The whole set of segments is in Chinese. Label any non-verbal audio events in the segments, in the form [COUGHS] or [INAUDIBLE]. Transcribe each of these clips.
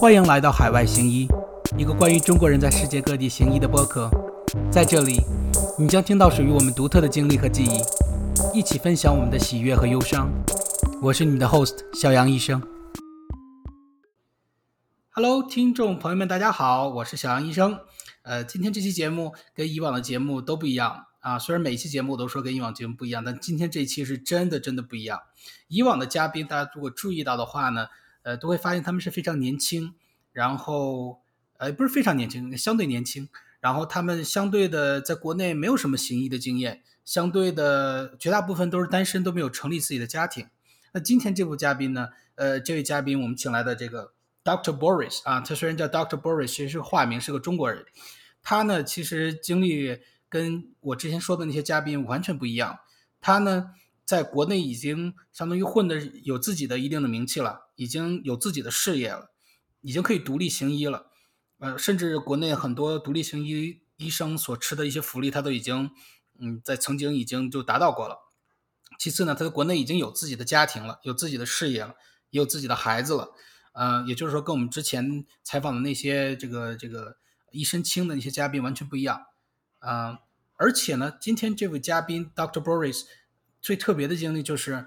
欢迎来到海外行医，一个关于中国人在世界各地行医的播客。在这里，你将听到属于我们独特的经历和记忆，一起分享我们的喜悦和忧伤。我是你的 host 小杨医生。Hello，听众朋友们，大家好，我是小杨医生。呃，今天这期节目跟以往的节目都不一样啊。虽然每期节目都说跟以往节目不一样，但今天这期是真的真的不一样。以往的嘉宾，大家如果注意到的话呢，呃，都会发现他们是非常年轻，然后呃，不是非常年轻，相对年轻，然后他们相对的在国内没有什么行医的经验，相对的绝大部分都是单身，都没有成立自己的家庭。那今天这部嘉宾呢，呃，这位嘉宾我们请来的这个 Doctor Boris 啊，他虽然叫 Doctor Boris，其实是化名，是个中国人。他呢，其实经历跟我之前说的那些嘉宾完全不一样。他呢，在国内已经相当于混的有自己的一定的名气了，已经有自己的事业了，已经可以独立行医了。呃，甚至国内很多独立行医医生所吃的一些福利，他都已经嗯，在曾经已经就达到过了。其次呢，他在国内已经有自己的家庭了，有自己的事业了，也有自己的孩子了。呃，也就是说，跟我们之前采访的那些这个这个。一身轻的那些嘉宾完全不一样，啊，而且呢，今天这位嘉宾 Doctor Boris 最特别的经历就是，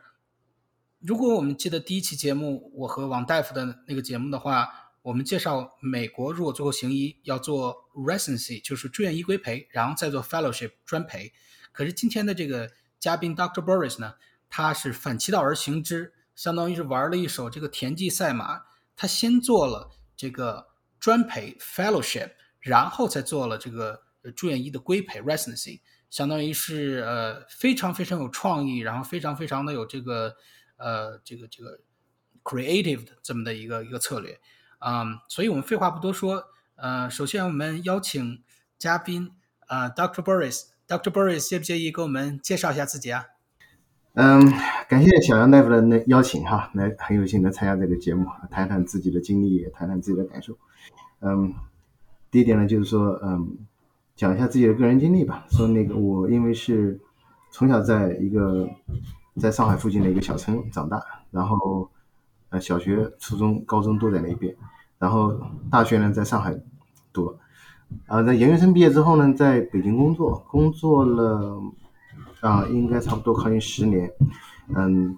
如果我们记得第一期节目我和王大夫的那个节目的话，我们介绍美国如果最后行医要做 residency，就是住院医规培，然后再做 fellowship 专培。可是今天的这个嘉宾 Dr. Boris 呢，他是反其道而行之，相当于是玩了一手这个田忌赛马，他先做了这个专培 fellowship。然后才做了这个住院医的规培 residency，相当于是呃非常非常有创意，然后非常非常的有这个呃这个这个 creative 的这么的一个一个策略啊，所以我们废话不多说，呃，首先我们邀请嘉宾啊，Dr. Boris，Dr. Boris 介不介意给我们介绍一下自己啊？嗯，感谢小杨大夫的那邀请哈，来很有幸的参加这个节目，谈谈自己的经历，谈谈自己的感受，嗯。第一点呢，就是说，嗯，讲一下自己的个人经历吧。说那个我因为是从小在一个在上海附近的一个小村长大，然后呃小学、初中、高中都在那边，然后大学呢在上海读了，啊，在研究生毕业之后呢，在北京工作，工作了啊，应该差不多靠近十年，嗯，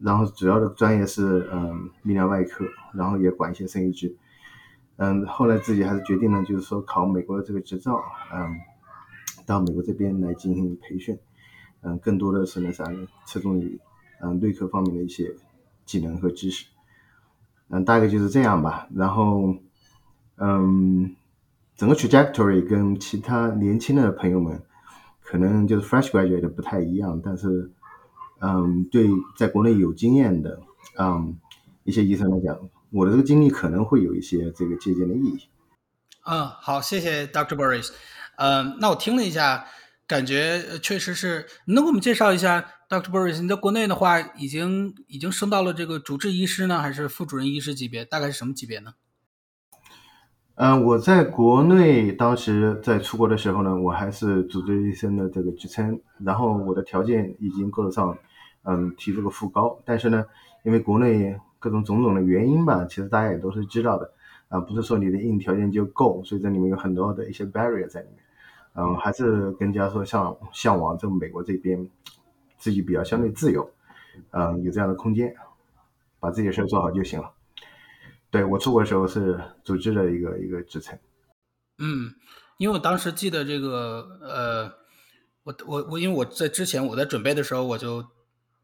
然后主要的专业是嗯泌尿外科，然后也管一些生育支。嗯，后来自己还是决定了，就是说考美国的这个执照，嗯，到美国这边来进行培训，嗯，更多的是那啥，侧重于嗯内科方面的一些技能和知识，嗯，大概就是这样吧。然后，嗯，整个 trajectory 跟其他年轻的朋友们可能就是 fresh graduate 不太一样，但是，嗯，对在国内有经验的，嗯，一些医生来讲。我的这个经历可能会有一些这个借鉴的意义。嗯，好，谢谢 Dr. Boris。嗯，那我听了一下，感觉确实是。能给我们介绍一下 Dr. Boris？你在国内的话，已经已经升到了这个主治医师呢，还是副主任医师级别？大概是什么级别呢？嗯，我在国内当时在出国的时候呢，我还是主治医生的这个职称，然后我的条件已经够得上，嗯，提这个副高。但是呢，因为国内各种种种的原因吧，其实大家也都是知道的啊，不是说你的硬条件就够，所以这里面有很多的一些 barrier 在里面，嗯，还是更加说向向往这美国这边自己比较相对自由，嗯，有这样的空间，把自己的事做好就行了。对我出国的时候是组织的一个一个职称。嗯，因为我当时记得这个，呃，我我我因为我在之前我在准备的时候我就。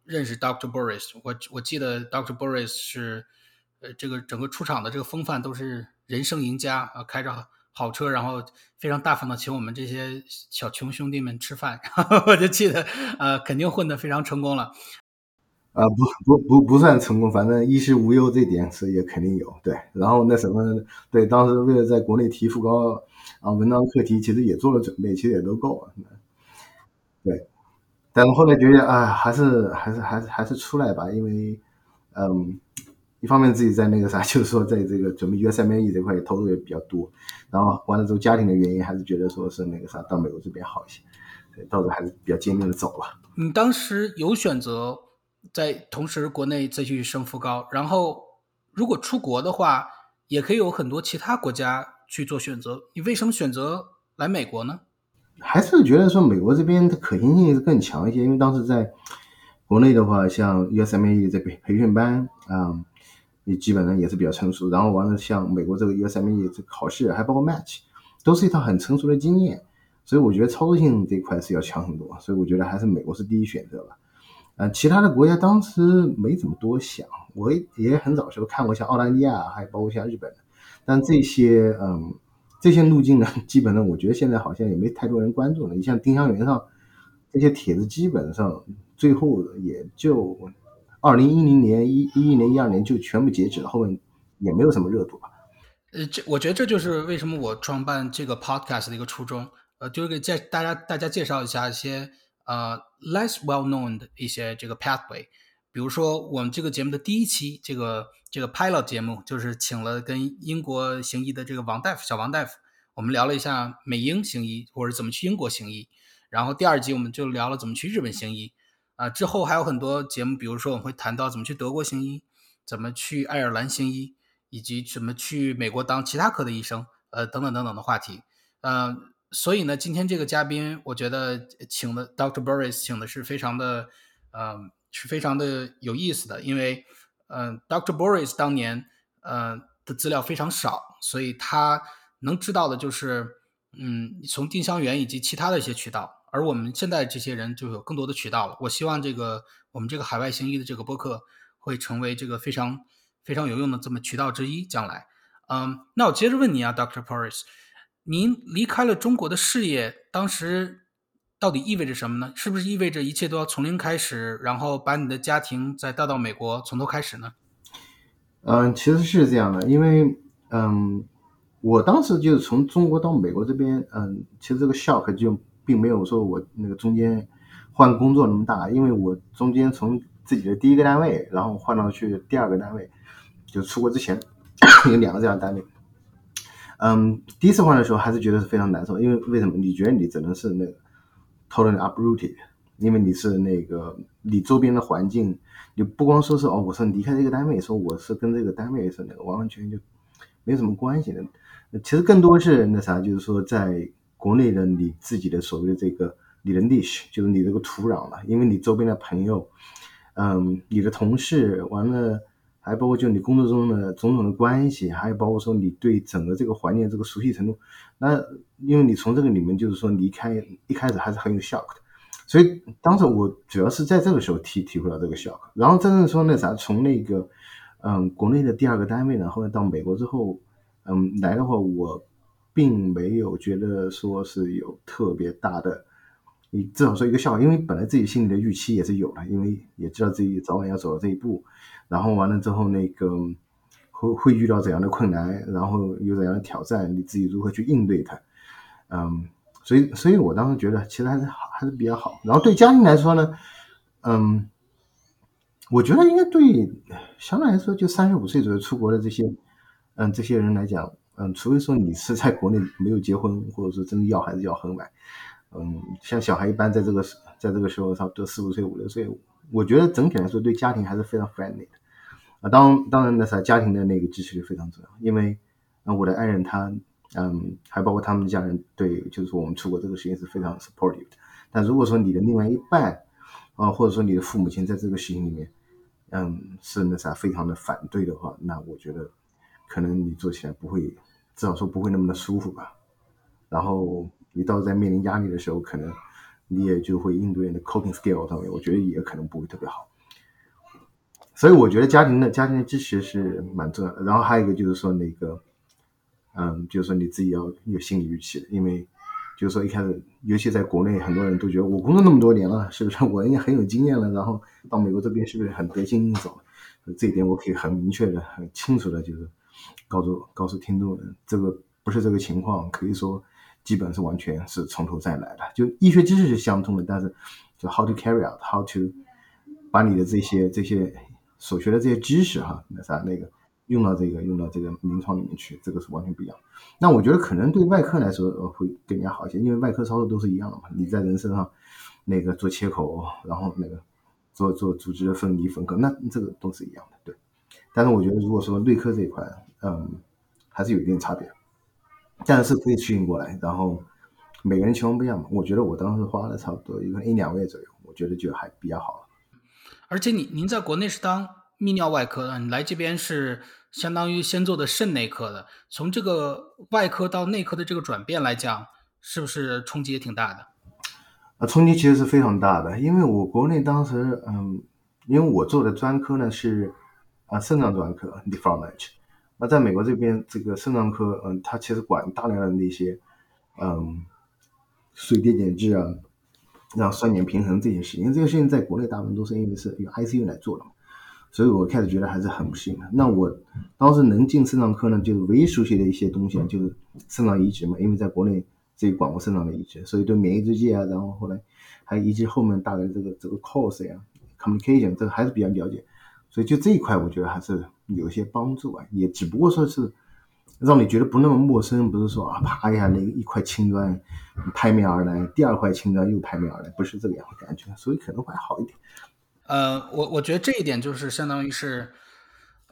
认识 Doctor Boris，我我记得 Doctor Boris 是，呃，这个整个出场的这个风范都是人生赢家啊，开着好车，然后非常大方的请我们这些小穷兄弟们吃饭，[LAUGHS] 我就记得，呃，肯定混得非常成功了。啊，不不不不算成功，反正衣食无忧这点是也肯定有，对。然后那什么，对，当时为了在国内提副高啊，文章课题其实也做了准备，其实也都够了，对。但后来觉得，哎，还是还是还是还是出来吧，因为，嗯，一方面自己在那个啥，就是说在这个准备 U.S.M.E 这块也投入也比较多，然后完了之后家庭的原因，还是觉得说是那个啥，到美国这边好一些，所以到时候还是比较坚定的走了。你当时有选择在同时国内再去升副高，然后如果出国的话，也可以有很多其他国家去做选择。你为什么选择来美国呢？还是觉得说美国这边的可行性是更强一些，因为当时在国内的话，像 USMLE 这培培训班啊，也基本上也是比较成熟。然后完了，像美国这个 USMLE 这考试，还包括 Match，都是一套很成熟的经验。所以我觉得操作性这块是要强很多。所以我觉得还是美国是第一选择吧。啊，其他的国家当时没怎么多想。我也很早时候看过像澳大利亚，还包括像日本，但这些嗯。这些路径呢，[LAUGHS] 基本上我觉得现在好像也没太多人关注了。你像丁香园上这些帖子，基本上最后也就二零一零年、一一一年、一二年就全部截止了，后面也没有什么热度吧。呃，这我觉得这就是为什么我创办这个 podcast 的一个初衷，呃，就是给介大家大家介绍一下一些呃 less well known 的一些这个 pathway。比如说我们这个节目的第一期，这个这个 pilot 节目，就是请了跟英国行医的这个王大夫小王大夫，我们聊了一下美英行医或者怎么去英国行医。然后第二集我们就聊了怎么去日本行医。啊，之后还有很多节目，比如说我们会谈到怎么去德国行医，怎么去爱尔兰行医，以及怎么去美国当其他科的医生，呃，等等等等的话题。呃，所以呢，今天这个嘉宾，我觉得请的 Doctor Boris 请的是非常的，嗯。是非常的有意思的，因为，嗯，Dr. Boris 当年，呃的资料非常少，所以他能知道的就是，嗯，从丁香园以及其他的一些渠道。而我们现在这些人就有更多的渠道了。我希望这个我们这个海外行医的这个播客会成为这个非常非常有用的这么渠道之一。将来，嗯，那我接着问你啊，Dr. Boris，您离开了中国的事业，当时。到底意味着什么呢？是不是意味着一切都要从零开始，然后把你的家庭再带到美国，从头开始呢？嗯，其实是这样的，因为嗯，我当时就是从中国到美国这边，嗯，其实这个 shock 就并没有说我那个中间换工作那么大，因为我中间从自己的第一个单位，然后换到去第二个单位，就出国之前 [COUGHS] 有两个这样的单位。嗯，第一次换的时候还是觉得是非常难受，因为为什么？你觉得你只能是那个。Totally uprooted，因为你是那个你周边的环境，你不光说是哦，我是离开这个单位，说我是跟这个单位是那个完完全全就没什么关系的。其实更多是那啥，就是说在国内的你自己的所谓的这个你的 niche，就是你这个土壤了，因为你周边的朋友，嗯，你的同事，完了还包括就你工作中的种种的关系，还有包括说你对整个这个环境这个熟悉程度，那。因为你从这个里面就是说离开，一开始还是很有 shock 的，所以当时我主要是在这个时候体体会到这个 shock。然后真正说那啥，从那个嗯国内的第二个单位呢，后来到美国之后，嗯来的话，我并没有觉得说是有特别大的，你至少说一个笑话，因为本来自己心里的预期也是有的，因为也知道自己早晚要走到这一步，然后完了之后那个会会遇到怎样的困难，然后有怎样的挑战，你自己如何去应对它。嗯，所以，所以我当时觉得其实还是好，还是比较好。然后对家庭来说呢，嗯，我觉得应该对相对来说，就三十五岁左右出国的这些，嗯，这些人来讲，嗯，除非说你是在国内没有结婚，或者说真的要孩子要很晚，嗯，像小孩一般在这个在这个时候差不多四五岁、五六岁，我觉得整体来说对家庭还是非常 friendly 的。啊，当当然那啥，家庭的那个支持力非常重要，因为啊，我的爱人他。嗯，还包括他们的家人对，就是说我们出国这个事情是非常 supportive 的。但如果说你的另外一半啊，或者说你的父母亲在这个事情里面，嗯，是那啥非常的反对的话，那我觉得可能你做起来不会，至少说不会那么的舒服吧。然后你到时候在面临压力的时候，可能你也就会应对的 coping skill 上面，我觉得也可能不会特别好。所以我觉得家庭的家庭的支持是蛮重要的。然后还有一个就是说那个。嗯，就是说你自己要有心理预期，因为就是说一开始，尤其在国内，很多人都觉得我工作那么多年了，是不是我应该很有经验了？然后到美国这边是不是很得心应手？这一点我可以很明确的、很清楚的，就是告诉告诉听众，这个不是这个情况，可以说基本是完全是从头再来的。就医学知识是相通的，但是就 how to carry out，how to 把你的这些这些所学的这些知识哈，那啥那个。用到这个，用到这个临床里面去，这个是完全不一样。那我觉得可能对外科来说，会更加好一些，因为外科操作都是一样的嘛。你在人身上，那个做切口，然后那个做做组织的分离分割，那这个都是一样的，对。但是我觉得，如果说内科这一块，嗯，还是有一定差别，但是可以适应过来。然后每个人情况不一样嘛，我觉得我当时花了差不多一个一两个月左右，我觉得就还比较好了。而且你您在国内是当泌尿外科的，你来这边是相当于先做的肾内科的，从这个外科到内科的这个转变来讲，是不是冲击也挺大的？啊，冲击其实是非常大的，因为我国内当时，嗯，因为我做的专科呢是啊肾脏专科 nephrology，那在美国这边这个肾脏科，嗯，它其实管大量的那些，嗯，水电解质啊，让酸碱平衡这些事情，因为这些事情在国内大部分都是因为是由 ICU 来做的嘛，所以我开始觉得还是很不适应的。那我当时能进肾脏科呢，就是唯一熟悉的一些东西就是肾脏移植嘛，因为在国内。自己管过肾脏的移植，所以对免疫制剂啊，然后后来还移植后面大概这个这个 course 呀，communication 这个还是比较了解，所以就这一块我觉得还是有些帮助啊，也只不过说是让你觉得不那么陌生，不是说啊啪一下那一块青砖拍面而来，第二块青砖又拍面而来，不是这个样感觉，所以可能会好一点。呃，我我觉得这一点就是相当于是。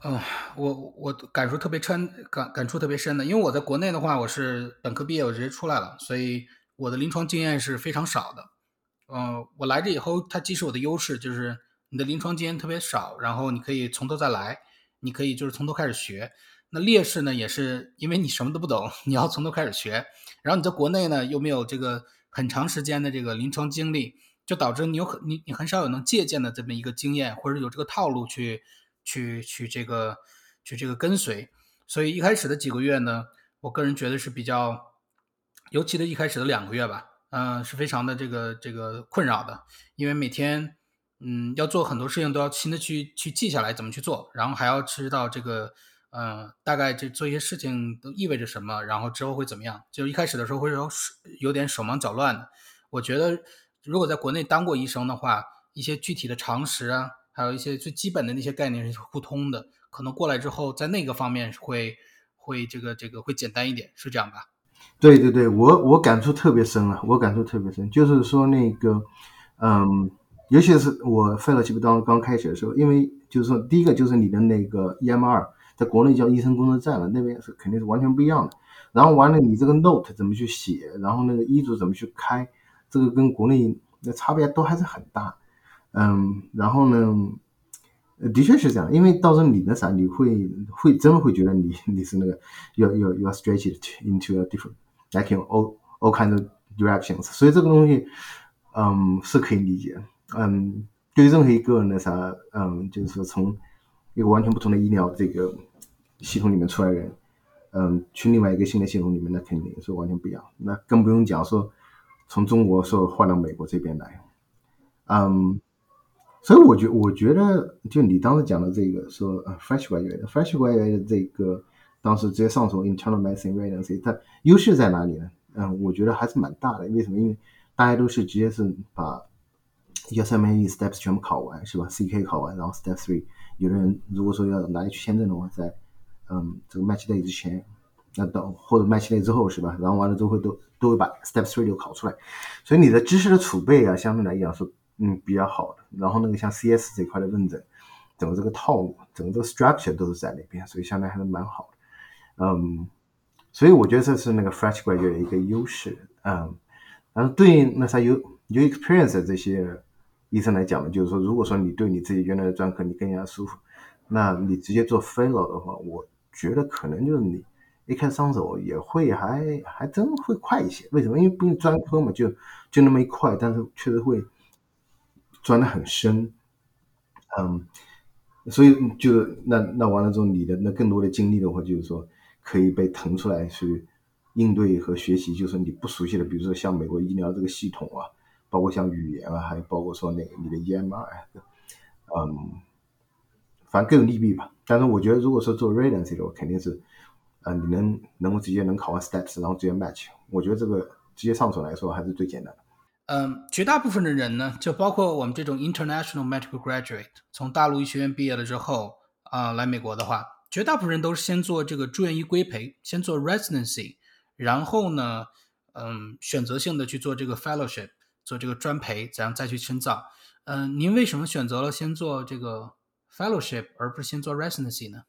嗯，我我感触特别深，感感触特别深的，因为我在国内的话，我是本科毕业，我直接出来了，所以我的临床经验是非常少的。嗯，我来这以后，它既是我的优势，就是你的临床经验特别少，然后你可以从头再来，你可以就是从头开始学。那劣势呢，也是因为你什么都不懂，你要从头开始学，然后你在国内呢又没有这个很长时间的这个临床经历，就导致你有很你你很少有能借鉴的这么一个经验，或者有这个套路去。去去这个去这个跟随，所以一开始的几个月呢，我个人觉得是比较，尤其的一开始的两个月吧，嗯，是非常的这个这个困扰的，因为每天嗯要做很多事情都要亲自去去记下来怎么去做，然后还要知道这个嗯大概这做一些事情都意味着什么，然后之后会怎么样，就一开始的时候会有有点手忙脚乱的。我觉得如果在国内当过医生的话，一些具体的常识啊。还有一些最基本的那些概念是互通的，可能过来之后，在那个方面会会这个这个会简单一点，是这样吧？对对对，我我感触特别深了，我感触特别深，就是说那个，嗯，尤其是我费了几不当刚开始的时候，因为就是说第一个就是你的那个 EMR，在国内叫医生工作站了，那边是肯定是完全不一样的。然后完了，你这个 note 怎么去写，然后那个医嘱怎么去开，这个跟国内的差别都还是很大。嗯，然后呢，的确是这样，因为到时候你那啥，你会会真的会觉得你你是那个要要要 stretch it into a different like in all all kind of directions，所以这个东西，嗯，是可以理解。嗯，对于任何一个那啥，嗯，就是说从一个完全不同的医疗这个系统里面出来人，嗯，去另外一个新的系统里面，那肯定是完全不一样。那更不用讲说从中国说换到美国这边来，嗯。所以我觉我觉得，就你当时讲的这个说，fresh graduate，fresh graduate 这个当时直接上手 internal medicine residency，它优势在哪里呢？嗯，我觉得还是蛮大的。为什么？因为大家都是直接是把一些 m e steps 全部考完，是吧？CK 考完，然后 step three，有的人如果说要拿去签证的话，在嗯这个 match day 之前，那等或者 match day 之后，是吧？然后完了之后都都会把 step three 就考出来，所以你的知识的储备啊，相对来讲是。嗯，比较好的。然后那个像 CS 这块的认证，整个这个套路，整个这个 structure 都是在那边，所以相对还是蛮好的。嗯，所以我觉得这是那个 fresh graduate 的一个优势。嗯，然后对那啥有有 experience 这些医生来讲呢，就是说，如果说你对你自己原来的专科你更加舒服，那你直接做 fellow 的话，我觉得可能就是你一开始上手也会还还真会快一些。为什么？因为不用专科嘛，就就那么一块，但是确实会。钻得很深，嗯，所以就是那那完了之后，你的那更多的精力的话，就是说可以被腾出来去应对和学习，就是你不熟悉的，比如说像美国医疗这个系统啊，包括像语言啊，还包括说那个你的 EMR，嗯，反正各有利弊吧。但是我觉得，如果说做 residency 的话，肯定是，呃，你能能够直接能考完 steps，然后直接 match，我觉得这个直接上手来说还是最简单的。嗯，绝大部分的人呢，就包括我们这种 international medical graduate，从大陆医学院毕业了之后啊，来美国的话，绝大部分人都是先做这个住院医规培，先做 residency，然后呢，嗯，选择性的去做这个 fellowship，做这个专培，怎样再去深造。嗯，您为什么选择了先做这个 fellowship，而不是先做 residency 呢？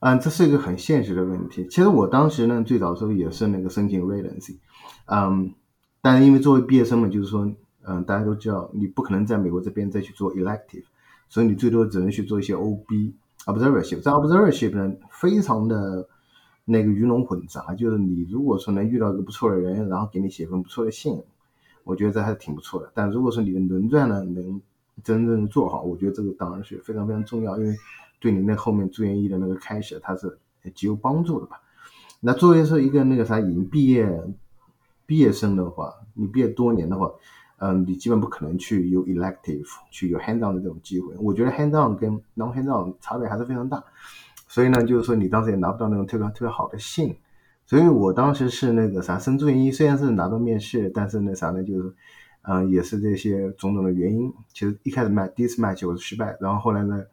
嗯，这是一个很现实的问题。其实我当时呢，最早的时候也是那个申请 residency，嗯，但是因为作为毕业生嘛，就是说，嗯，大家都知道，你不可能在美国这边再去做 elective，所以你最多只能去做一些 OB observership。在 observership 呢，非常的那个鱼龙混杂，就是你如果说能遇到一个不错的人，然后给你写封不错的信，我觉得这还是挺不错的。但如果说你的轮转呢能真正做好，我觉得这个当然是非常非常重要，因为。对你那后面住院医的那个开始，它是极有帮助的吧？那作为是一个那个啥已经毕业毕业生的话，你毕业多年的话，嗯，你基本不可能去有 elective 去有 hand down 的这种机会。我觉得 hand down 跟 non hand down 差别还是非常大。所以呢，就是说你当时也拿不到那种特别特别好的信。所以我当时是那个啥升住院医，虽然是拿到面试，但是那啥呢，就是嗯，也是这些种种的原因。其实一开始 match 第一次 match 我是失败，然后后来呢。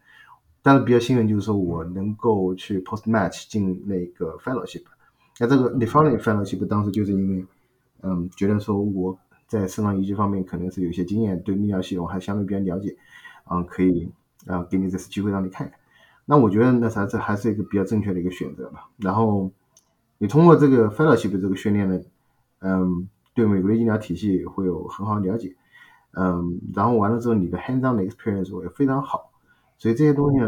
但是比较幸运，就是说我能够去 post match 进那个 fellowship。那这个 n e f o n fellowship 当时就是因为，嗯，觉得说我在肾脏移植方面可能是有些经验，对泌尿系统还相对比较了解，嗯，可以啊给你这次机会让你看看。那我觉得那啥，这还是一个比较正确的一个选择吧。然后你通过这个 fellowship 这个训练呢，嗯，对美国的医疗体系会有很好的了解，嗯，然后完了之后你的 hands on 的 experience 会非常好。所以这些东西，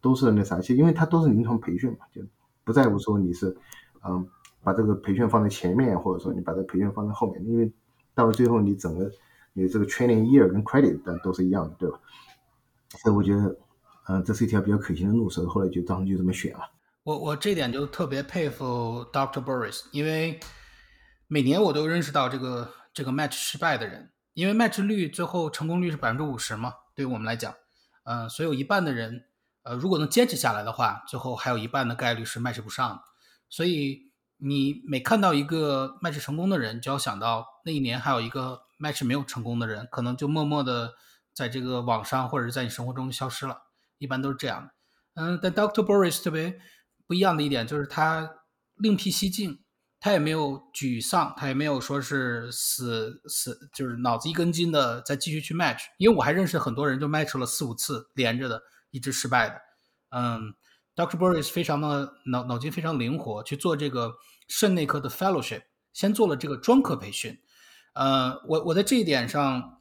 都是那啥，其实因为它都是临床培训嘛，就不在乎说你是，嗯，把这个培训放在前面，或者说你把这个培训放在后面，因为到了最后你整个你这个 training year 跟 credit 都是一样的，对吧？所以我觉得，嗯，这是一条比较可行的路，所以后来就当时就这么选了。我我这点就特别佩服 Dr. Boris，因为每年我都认识到这个这个 match 失败的人，因为 match 率最后成功率是百分之五十嘛，对于我们来讲。嗯，所以有一半的人，呃，如果能坚持下来的话，最后还有一半的概率是 match 不上。所以你每看到一个 match 成功的人，就要想到那一年还有一个 match 没有成功的人，可能就默默的在这个网上或者在你生活中消失了。一般都是这样的。嗯，但 Dr. Boris 特别不一样的一点就是他另辟蹊径。他也没有沮丧，他也没有说是死死，就是脑子一根筋的再继续去 match。因为我还认识很多人，就 match 了四五次连着的，一直失败的。嗯，Doctor Boris 非常的脑脑筋非常灵活，去做这个肾内科的 fellowship，先做了这个专科培训。呃，我我在这一点上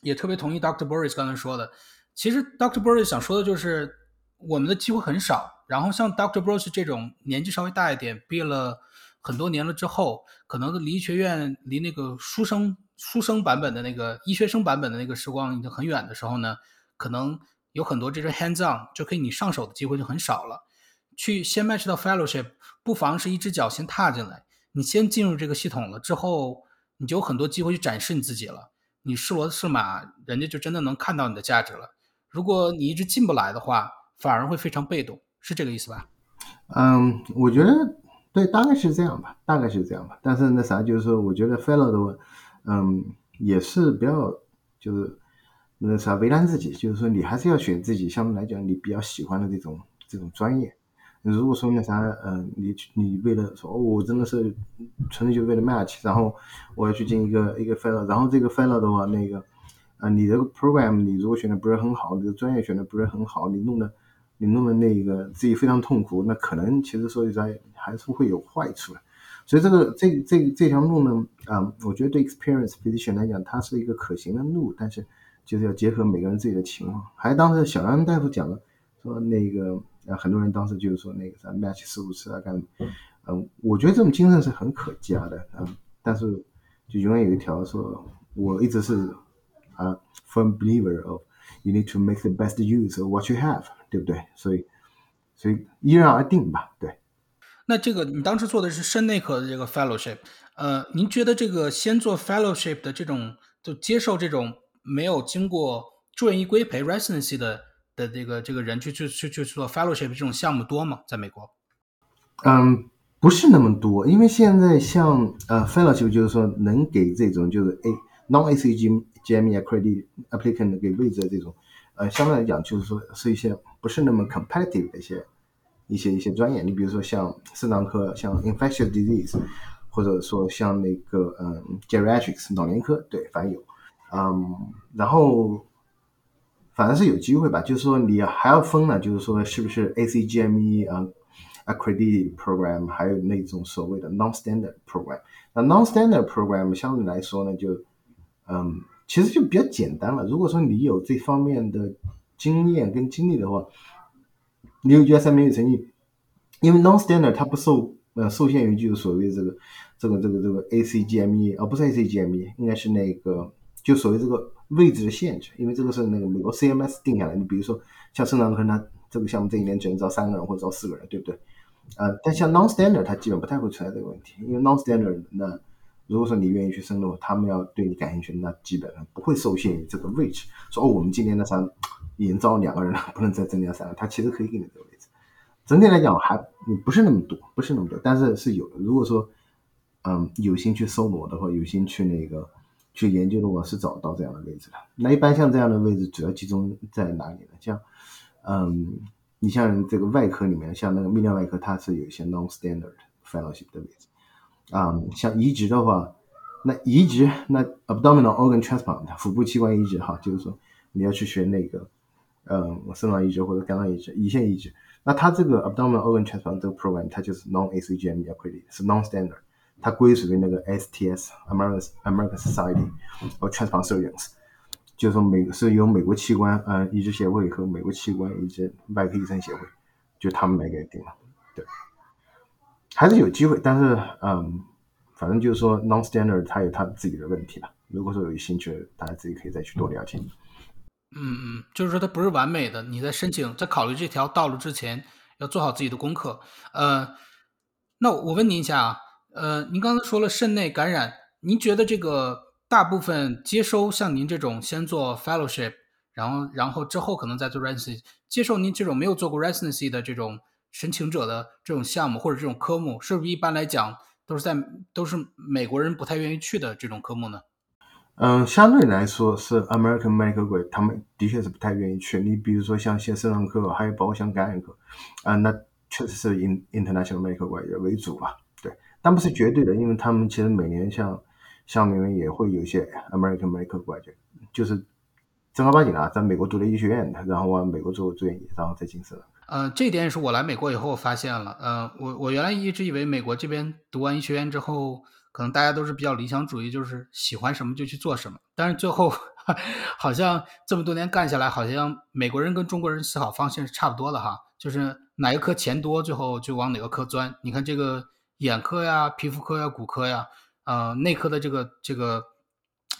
也特别同意 Doctor Boris 刚才说的。其实 Doctor Boris 想说的就是我们的机会很少，然后像 Dr. Boris 这种年纪稍微大一点，毕业了。很多年了之后，可能离医学院离那个书生书生版本的那个医学生版本的那个时光已经很远的时候呢，可能有很多这种 hands on 就可以你上手的机会就很少了。去先 match 到 fellowship，不妨是一只脚先踏进来，你先进入这个系统了之后，你就有很多机会去展示你自己了。你是骡子是马，人家就真的能看到你的价值了。如果你一直进不来的话，反而会非常被动，是这个意思吧？嗯，我觉得。对，大概是这样吧，大概是这样吧。但是那啥，就是说，我觉得 fellow 的，嗯，也是不要，就是那啥为难自己，就是说，你还是要选自己相对来讲你比较喜欢的这种这种专业。如果说那啥，嗯，你你为了说，我真的是纯粹就为了 match，然后我要去进一个一个 fellow，然后这个 fellow 的话，那个啊，你这个 program 你如果选的不是很好，你的专业选的不是很好，你弄的。你弄的那个自己非常痛苦，那可能其实说实在还是会有坏处的。所以这个这这这条路呢，啊，我觉得对 experience physician 来讲，它是一个可行的路，但是就是要结合每个人自己的情况。还当时小杨大夫讲了，说那个啊，很多人当时就是说那个啥 match 四五次啊干，嗯，我觉得这种精神是很可嘉的啊。但是就永远有一条说，我一直是啊 firm believer of you need to make the best use of what you have。对不对？所以，所以因人而定吧。对。那这个你当时做的是肾内科的这个 fellowship，呃，您觉得这个先做 fellowship 的这种，就接受这种没有经过住院医规培 residency 的的这个这个人去去去去做 fellowship 这种项目多吗？在美国？嗯，不是那么多，因为现在像呃 fellowship 就是说能给这种就是 A non ACG GME accredited applicant 给位置的这种。呃，相对来讲，就是说是一些不是那么 competitive 的一些一些一些专业。你比如说像肾脏科，像 infectious disease，或者说像那个嗯 geriatrics 老年科，对，反正有，嗯，然后反正是有机会吧。就是说你还要分呢，就是说是不是 ACGME 啊 accredited program，还有那种所谓的 non-standard program。那 non-standard program 相对来说呢，就嗯，其实就比较简单了。如果说你有这方面的经验跟经历的话，你有 USMLE 成绩，因为 non-standard 它不受呃受限于就是所谓这个这个这个这个 ACGME，而不是 ACGME，应该是那个就所谓这个位置的限制，因为这个是那个美国 CMS 定下来。你比如说像肾脏科，它这个项目这一年只能招三个人或者招四个人，对不对？呃，但像 non-standard 它基本不太会存在这个问题，因为 non-standard 那如果说你愿意去深入，他们要对你感兴趣，那基本上不会受限于这个位置。说哦，我们今年的三已经招两个人了，[LAUGHS] 不能再增加三个，他其实可以给你这个位置。整体来讲还不是那么多，不是那么多，但是是有的。如果说嗯有心去搜罗的话，有心去那个去研究的话，是找到这样的位置的。那一般像这样的位置主要集中在哪里呢？像嗯。你像这个外科里面，像那个泌尿外科，它是有一些 non-standard fellowship 的位置。啊，像移植的话，那移植那 abdominal organ transplant 腹部器官移植哈，就是说你要去学那个，嗯，肾脏移植或者肝脏移植、胰腺移植，那它这个 abdominal organ transplant 这个 program 它就是 non-ACGME accredited，是 non-standard，它归属于那个 STS，American American Society of Transplant Surgeons。就是说，美是由美国器官呃移植协会和美国器官移植外科医生协会，就他们来给定了，对，还是有机会，但是嗯，反正就是说，non-standard 它有它自己的问题吧。如果说有兴趣，大家自己可以再去多了解。嗯嗯，就是说它不是完美的，你在申请在考虑这条道路之前，要做好自己的功课。呃，那我问您一下啊，呃，您刚才说了肾内感染，您觉得这个？大部分接收像您这种先做 fellowship，然后然后之后可能再做 residency，接受您这种没有做过 residency 的这种申请者的这种项目或者这种科目，是不是一般来讲都是在都是美国人不太愿意去的这种科目呢？嗯，相对来说是 American medical grad，他们的确是不太愿意去。你比如说像些肾脏科，还有包括像感染科，啊，那确实是 in international medical grad 为主吧？对，但不是绝对的，因为他们其实每年像。像里面也会有一些 American medical Grade，就是正儿八经的啊在美国读的医学院的，然后往美国做做研究，然后再进社。呃，这点也是我来美国以后发现了。呃，我我原来一直以为美国这边读完医学院之后，可能大家都是比较理想主义，就是喜欢什么就去做什么。但是最后 [LAUGHS] 好像这么多年干下来，好像美国人跟中国人思考方向是差不多的哈，就是哪个科钱多，最后就往哪个科钻。你看这个眼科呀、皮肤科呀、骨科呀。呃，内科的这个这个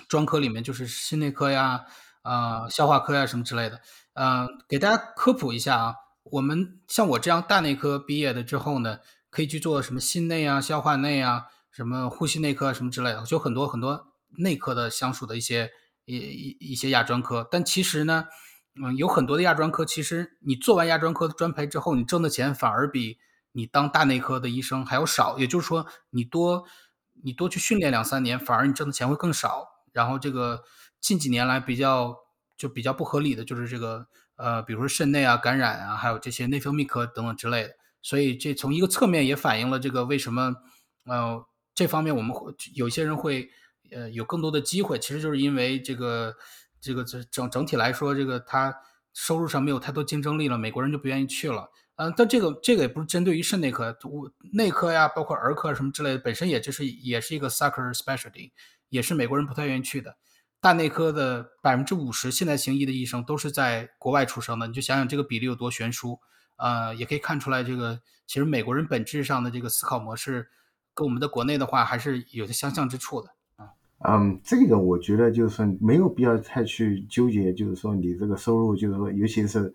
专科里面就是心内科呀，呃，消化科呀什么之类的。呃，给大家科普一下啊，我们像我这样大内科毕业的之后呢，可以去做什么心内啊、消化内啊、什么呼吸内科什么之类的，就很多很多内科的相属的一些一一一些亚专科。但其实呢，嗯，有很多的亚专科，其实你做完亚专科的专培之后，你挣的钱反而比你当大内科的医生还要少。也就是说，你多。你多去训练两三年，反而你挣的钱会更少。然后这个近几年来比较就比较不合理的就是这个呃，比如说肾内啊、感染啊，还有这些内分泌科等等之类的。所以这从一个侧面也反映了这个为什么呃这方面我们会有些人会呃有更多的机会，其实就是因为这个这个整整整体来说，这个他收入上没有太多竞争力了，美国人就不愿意去了。嗯，但这个这个也不是针对于肾内科，我内科呀，包括儿科什么之类的，本身也就是也是一个 sucker specialty，也是美国人不太愿意去的。大内科的百分之五十现在行医的医生都是在国外出生的，你就想想这个比例有多悬殊。呃，也可以看出来，这个其实美国人本质上的这个思考模式，跟我们的国内的话还是有些相像之处的。嗯，这个我觉得就是没有必要太去纠结，就是说你这个收入，就是说尤其是。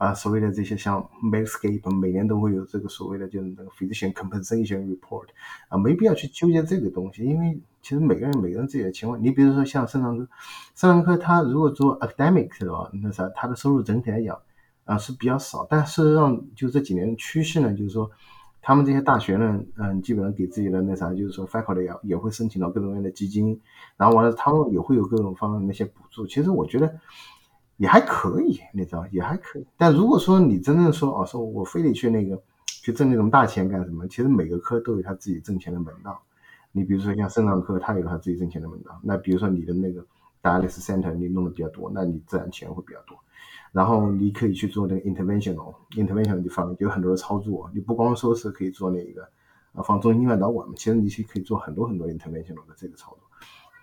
啊，所谓的这些像 Medscape 每年都会有这个所谓的就是那个 physician compensation report，啊，没必要去纠结这个东西，因为其实每个人每个人自己的情况，你比如说像肾脏科，肾脏科他如果做 academic 的话，那啥，他的收入整体来讲啊是比较少，但事实上就这几年趋势呢，就是说他们这些大学呢，嗯，基本上给自己的那啥，就是说 faculty 也也会申请到各种各样的基金，然后完了他们也会有各种方面的那些补助，其实我觉得。也还可以，你知道，也还可以。但如果说你真正说哦，说我非得去那个去挣那种大钱干什么？其实每个科都有他自己挣钱的门道。你比如说像肾脏科，他有他自己挣钱的门道。那比如说你的那个 dialysis center 你弄的比较多，那你自然钱会比较多。然后你可以去做那个 interventional interventional 地方面有很多的操作，你不光说是可以做那个啊放中心外导管嘛，其实你是可以做很多很多 interventional 的这个操作，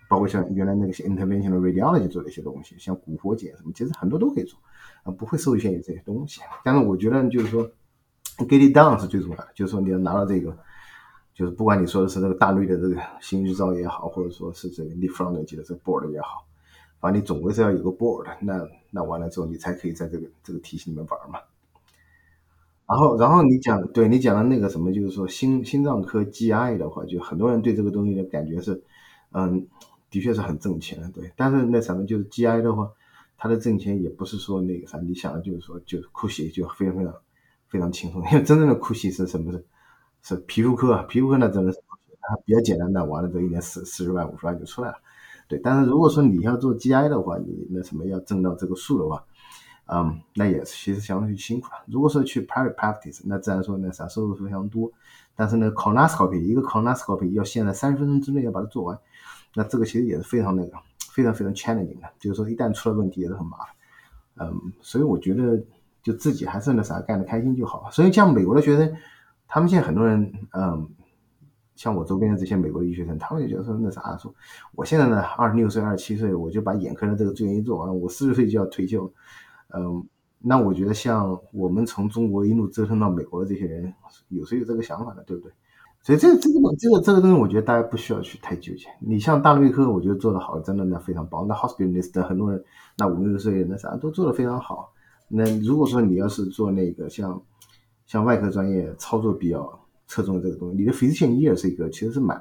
包括像原来那个些 interventional radiology 做的一些东西，像骨活检什么，其实很多都可以做啊，不会受限于这些东西。但是我觉得就是说 get it done 是最重要的，就是说你要拿到这个。就是不管你说的是这个大绿的这个新日照也好，或者说是这个 Nephrology 的这个 board 也好，反正你总归是要有个 board，那那完了之后你才可以在这个这个体系里面玩嘛。然后然后你讲对你讲的那个什么，就是说心心脏科 GI 的话，就很多人对这个东西的感觉是，嗯，的确是很挣钱的，对。但是那什么就是 GI 的话，它的挣钱也不是说那个啥，你想的就是说就是酷洗就非常非常非常轻松，因为真正的哭戏是什么是？是皮肤科啊，皮肤科那真的是它比较简单的，完了这一年四四十万五十万就出来了，对。但是如果说你要做 GI 的话，你那什么要挣到这个数的话，嗯，那也其实相当于辛苦了。如果说去 private practice，那自然说那啥收入非常多，但是呢，colonoscopy 一个 colonoscopy 要现在三十分钟之内要把它做完，那这个其实也是非常那个非常非常 challenging 的，就是说一旦出了问题也是很麻烦，嗯，所以我觉得就自己还是那啥干的开心就好。所以像美国的学生。他们现在很多人，嗯，像我周边的这些美国的医学生，他们就觉得说那啥，说我现在呢二十六岁、二十七岁，我就把眼科的这个住院医做完，我四十岁就要退休，嗯，那我觉得像我们从中国一路折腾到美国的这些人，有谁有这个想法的，对不对？所以这这个这个这个东西，我觉得大家不需要去太纠结。你像大内科，我觉得做的好，真的那非常棒。那 hospitalist 很多人，那五六十岁那啥都做的非常好。那如果说你要是做那个像。像外科专业操作比较侧重这个东西，你的 physician year 是一个其实是蛮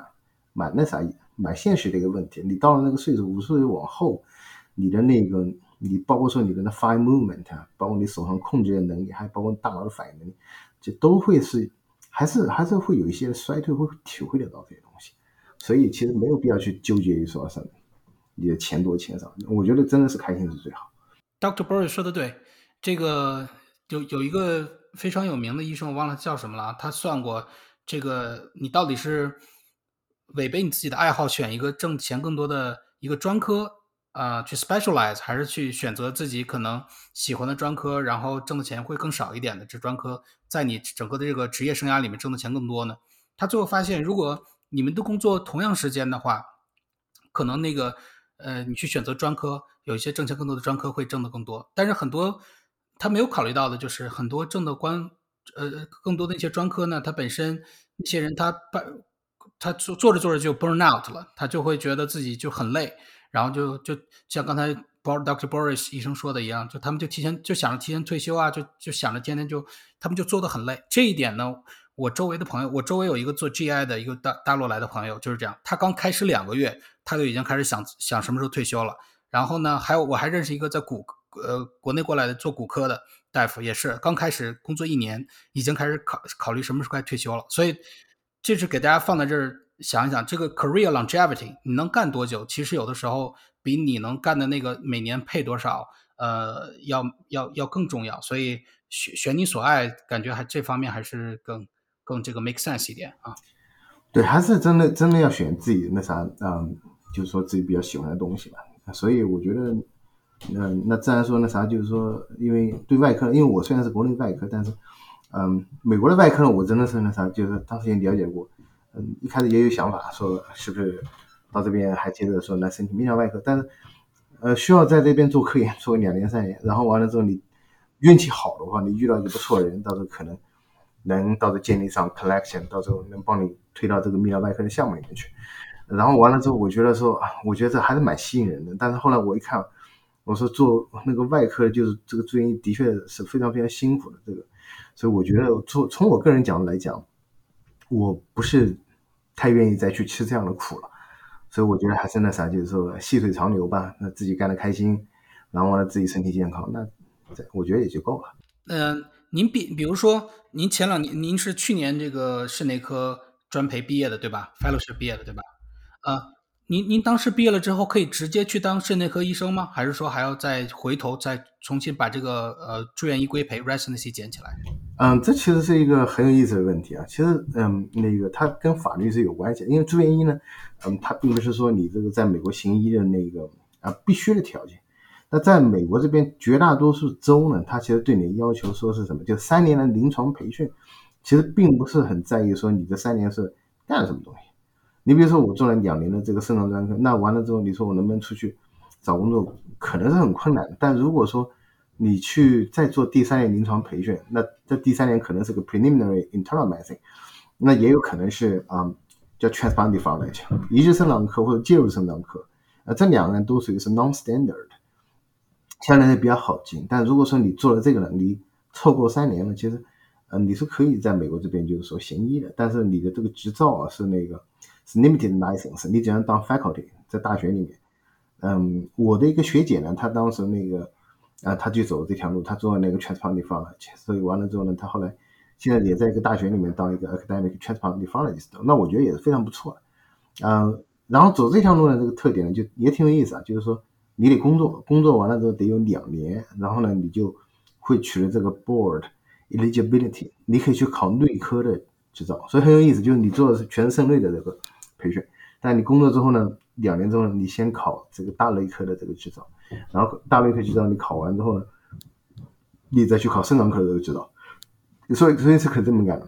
蛮那啥蛮现实的一个问题。你到了那个岁数五十岁往后，你的那个你包括说你的那 fine movement，包括你手上控制的能力，还包括大脑的反应能力，就都会是还是还是会有一些衰退，会体会得到这些东西。所以其实没有必要去纠结于说什么你的钱多钱少，我觉得真的是开心是最好。Doctor Boris 说的对，这个有有一个。非常有名的医生，我忘了叫什么了。他算过这个，你到底是违背你自己的爱好，选一个挣钱更多的一个专科啊，去 specialize，还是去选择自己可能喜欢的专科，然后挣的钱会更少一点的这专科，在你整个的这个职业生涯里面挣的钱更多呢？他最后发现，如果你们的工作同样时间的话，可能那个呃，你去选择专科，有一些挣钱更多的专科会挣的更多，但是很多。他没有考虑到的就是很多挣的官，呃，更多的一些专科呢，他本身那些人他把，他做做着做着就 burn out 了，他就会觉得自己就很累，然后就就像刚才 Doctor Boris 医生说的一样，就他们就提前就想着提前退休啊，就就想着天天就他们就做的很累。这一点呢，我周围的朋友，我周围有一个做 GI 的一个大大陆来的朋友就是这样，他刚开始两个月，他就已经开始想想什么时候退休了。然后呢，还有我还认识一个在骨。呃，国内过来的做骨科的大夫也是刚开始工作一年，已经开始考考虑什么时候该退休了。所以这是给大家放在这儿想一想，这个 career longevity 你能干多久，其实有的时候比你能干的那个每年配多少，呃，要要要更重要。所以选选你所爱，感觉还这方面还是更更这个 make sense 一点啊。对，还是真的真的要选自己那啥，嗯，就是说自己比较喜欢的东西吧。所以我觉得。那那自然说那啥，就是说，因为对外科，因为我虽然是国内外科，但是，嗯，美国的外科呢，我真的是那啥，就是当时也了解过，嗯，一开始也有想法说是不是到这边还接着说来申请泌尿外科，但是，呃，需要在这边做科研做两年三年，然后完了之后你运气好的话，你遇到一个不错的人，到时候可能能到时候建立上 collection，到时候能帮你推到这个泌尿外科的项目里面去，然后完了之后，我觉得说，我觉得这还是蛮吸引人的，但是后来我一看。我说做那个外科，就是这个住院的确是非常非常辛苦的，这个，所以我觉得从从我个人角度来讲，我不是太愿意再去吃这样的苦了，所以我觉得还是那啥，就是说细水长流吧，那自己干的开心，然后呢自己身体健康，那我觉得也就够了。嗯，您比比如说您前两年您是去年这个肾内科专培毕业的对吧？Fellowship 毕业的对吧？啊。您您当时毕业了之后，可以直接去当肾内科医生吗？还是说还要再回头再重新把这个呃住院医规培 residency 捡起来？嗯，这其实是一个很有意思的问题啊。其实，嗯，那个它跟法律是有关系，因为住院医呢，嗯，它并不是说你这个在美国行医的那个啊必须的条件。那在美国这边，绝大多数州呢，它其实对你的要求说是什么？就三年的临床培训，其实并不是很在意说你这三年是干了什么东西。你比如说我做了两年的这个肾脏专科，那完了之后，你说我能不能出去找工作？可能是很困难的。但如果说你去再做第三年临床培训，那这第三年可能是个 preliminary internal medicine，那也有可能是啊叫 transplant nephrology，移植肾脏科或者介入肾脏科，呃，这两个人都属于是 non-standard。相对来说比较好进，但如果说你做了这个呢，你凑够三年了，其实，呃，你是可以在美国这边就是说行医的，但是你的这个执照啊是那个是 limited license，你只能当 faculty 在大学里面。嗯，我的一个学姐呢，她当时那个，啊，他就走这条路，他做了那个 transplant nephrology，所以完了之后呢，他后来现在也在一个大学里面当一个 academic transplant nephrologist，那我觉得也是非常不错的。嗯，然后走这条路呢，这个特点呢就也挺有意思啊，就是说。你得工作，工作完了之后得有两年，然后呢，你就会取得这个 board eligibility，你可以去考内科的执照，所以很有意思，就是你做的是全身内的这个培训，但你工作之后呢，两年之后你先考这个大内科的这个执照，然后大内科执照你考完之后呢，你再去考肾脏科的这个执照，所以所以是可以这么干的。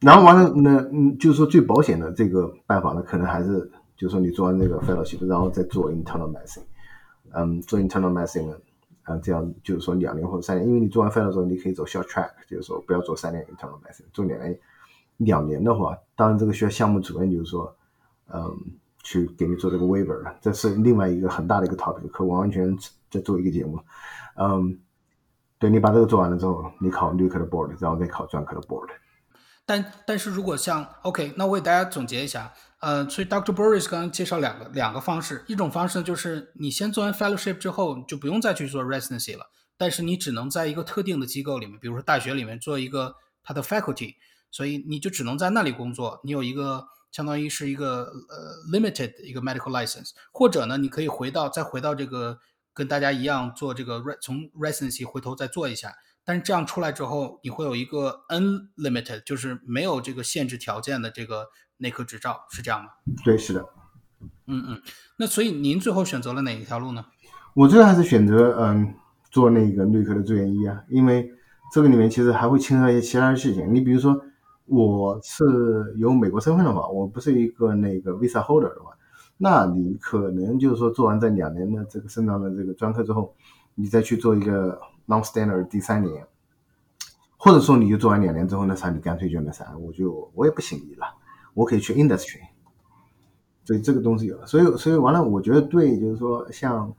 然后完了，那嗯，就是说最保险的这个办法呢，可能还是。就是说，你做完这个 fellowship，然后再做 internal medicine，嗯，做 internal medicine 呢，啊，这样就是说两年或者三年，因为你做完 fellow 之后，你可以走 short track，就是说不要做三年 internal medicine，做两年。两年的话，当然这个需要项目主任就是说，嗯，去给你做这个 waiver 了，这是另外一个很大的一个 topic，可完完全在做一个节目。嗯，对你把这个做完了之后，你考绿科的 board，然后再考专科的 board。但但是如果像 OK，那我给大家总结一下。呃，所以 Dr. Boris 刚刚介绍两个两个方式，一种方式呢就是你先做完 fellowship 之后就不用再去做 residency 了，但是你只能在一个特定的机构里面，比如说大学里面做一个他的 faculty，所以你就只能在那里工作，你有一个相当于是一个呃 limited 一个 medical license，或者呢你可以回到再回到这个跟大家一样做这个从 residency 回头再做一下，但是这样出来之后你会有一个 unlimited，就是没有这个限制条件的这个。内科执照是这样吗？对，是的。嗯嗯，那所以您最后选择了哪一条路呢？我最后还是选择嗯做那个内科的住院医啊，因为这个里面其实还会牵涉一些其他的事情。你比如说，我是有美国身份的话，我不是一个那个 visa holder 的话，那你可能就是说做完这两年的这个肾脏的这个专科之后，你再去做一个 non-standard 第三年，或者说你就做完两年之后那啥，你干脆就那啥，我就我也不行医了。我可以去 industry，所以这个东西有了，所以所以完了，我觉得对，就是说像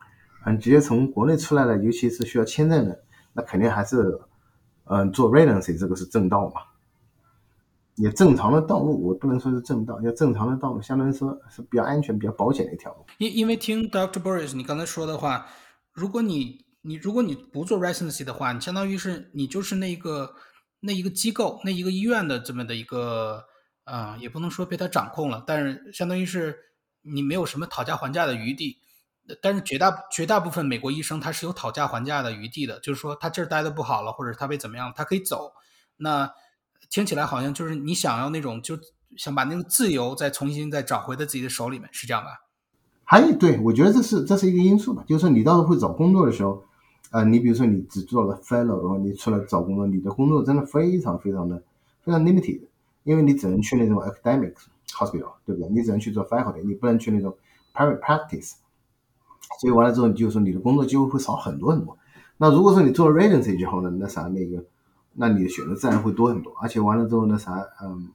嗯直接从国内出来的，尤其是需要签证的，那肯定还是嗯做 residency 这个是正道嘛，也正常的道路，我不能说是正道，要正常的道路，相当于说是比较安全、比较保险的一条路。因因为听 Dr. Boris 你刚才说的话，如果你你如果你不做 residency 的话，你相当于是你就是那一个那一个机构、那一个医院的这么的一个。啊，也不能说被他掌控了，但是相当于是你没有什么讨价还价的余地。但是绝大绝大部分美国医生他是有讨价还价的余地的，就是说他这儿待的不好了，或者他被怎么样，他可以走。那听起来好像就是你想要那种，就想把那个自由再重新再找回在自己的手里面，是这样吧？还有，对我觉得这是这是一个因素吧，就是说你到时候会找工作的时候，呃，你比如说你只做了 fellow，然后你出来找工作，你的工作真的非常非常的非常 limited。因为你只能去那种 academic hospital，对不对？你只能去做 faculty，你不能去那种 private practice。所以完了之后，你就说你的工作机会会少很多很多。那如果说你做了 residency 之后呢，那啥那个，那你的选择自然会多很多。而且完了之后那啥，嗯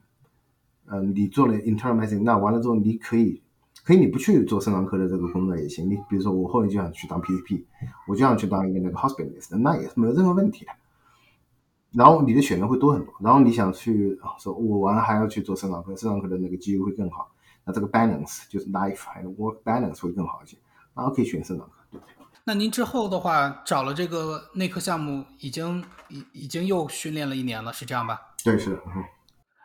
嗯，你做了 internal medicine，那完了之后你可以可以你不去做肾脏科的这个工作也行。你比如说我后来就想去当 PCP，我就想去当一个那个 hospitalist，那也是没有任何问题的。然后你的选择会多很多，然后你想去说，我完了还要去做肾脏科，肾脏科的那个机会会更好，那这个 balance 就是 life 还有 work balance 会更好一些，然后可以选肾脏科，那您之后的话找了这个内科项目，已经已已经又训练了一年了，是这样吧？对，是。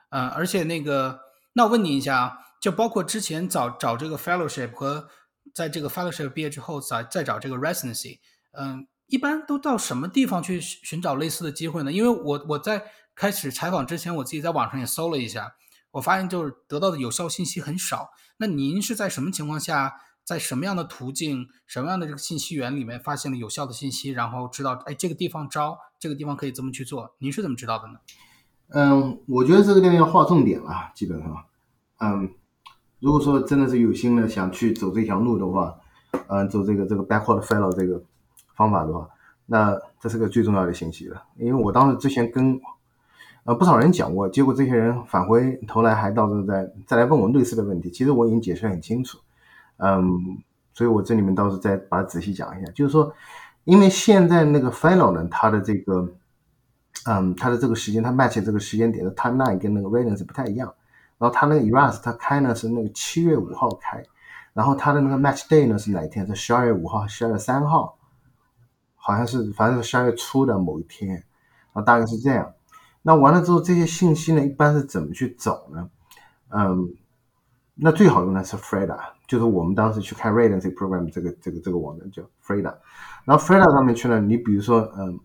嗯，而且那个，那我问你一下啊，就包括之前找找这个 fellowship 和在这个 fellowship 毕业之后再再找这个 residency，嗯。一般都到什么地方去寻找类似的机会呢？因为我我在开始采访之前，我自己在网上也搜了一下，我发现就是得到的有效信息很少。那您是在什么情况下在什么样的途径、什么样的这个信息源里面发现了有效的信息，然后知道哎这个地方招，这个地方可以这么去做。您是怎么知道的呢？嗯，我觉得这个地方要划重点了，基本上，嗯，如果说真的是有心的想去走这条路的话，嗯，走这个这个 backward follow 这个方法的话，那这是个最重要的信息了。因为我当时之前跟呃不少人讲过，结果这些人返回头来还到时候再再来问我类似的问题，其实我已经解释很清楚，嗯，所以我这里面倒是再把它仔细讲一下，就是说，因为现在那个 final 呢，它的这个。嗯，它的这个时间，它 match 这个时间点的 timeline 跟那个 radiance 不太一样。然后它那个 eras 它开呢是那个七月五号开，然后它的那个 match day 呢是哪一天？是十二月五号、十二月三号，好像是反正是十二月初的某一天。然后大概是这样。那完了之后，这些信息呢一般是怎么去找呢？嗯，那最好用的是 Freda，就是我们当时去看 radiance program 这个这个这个网站叫 Freda。然后 Freda 上面去呢，你比如说嗯。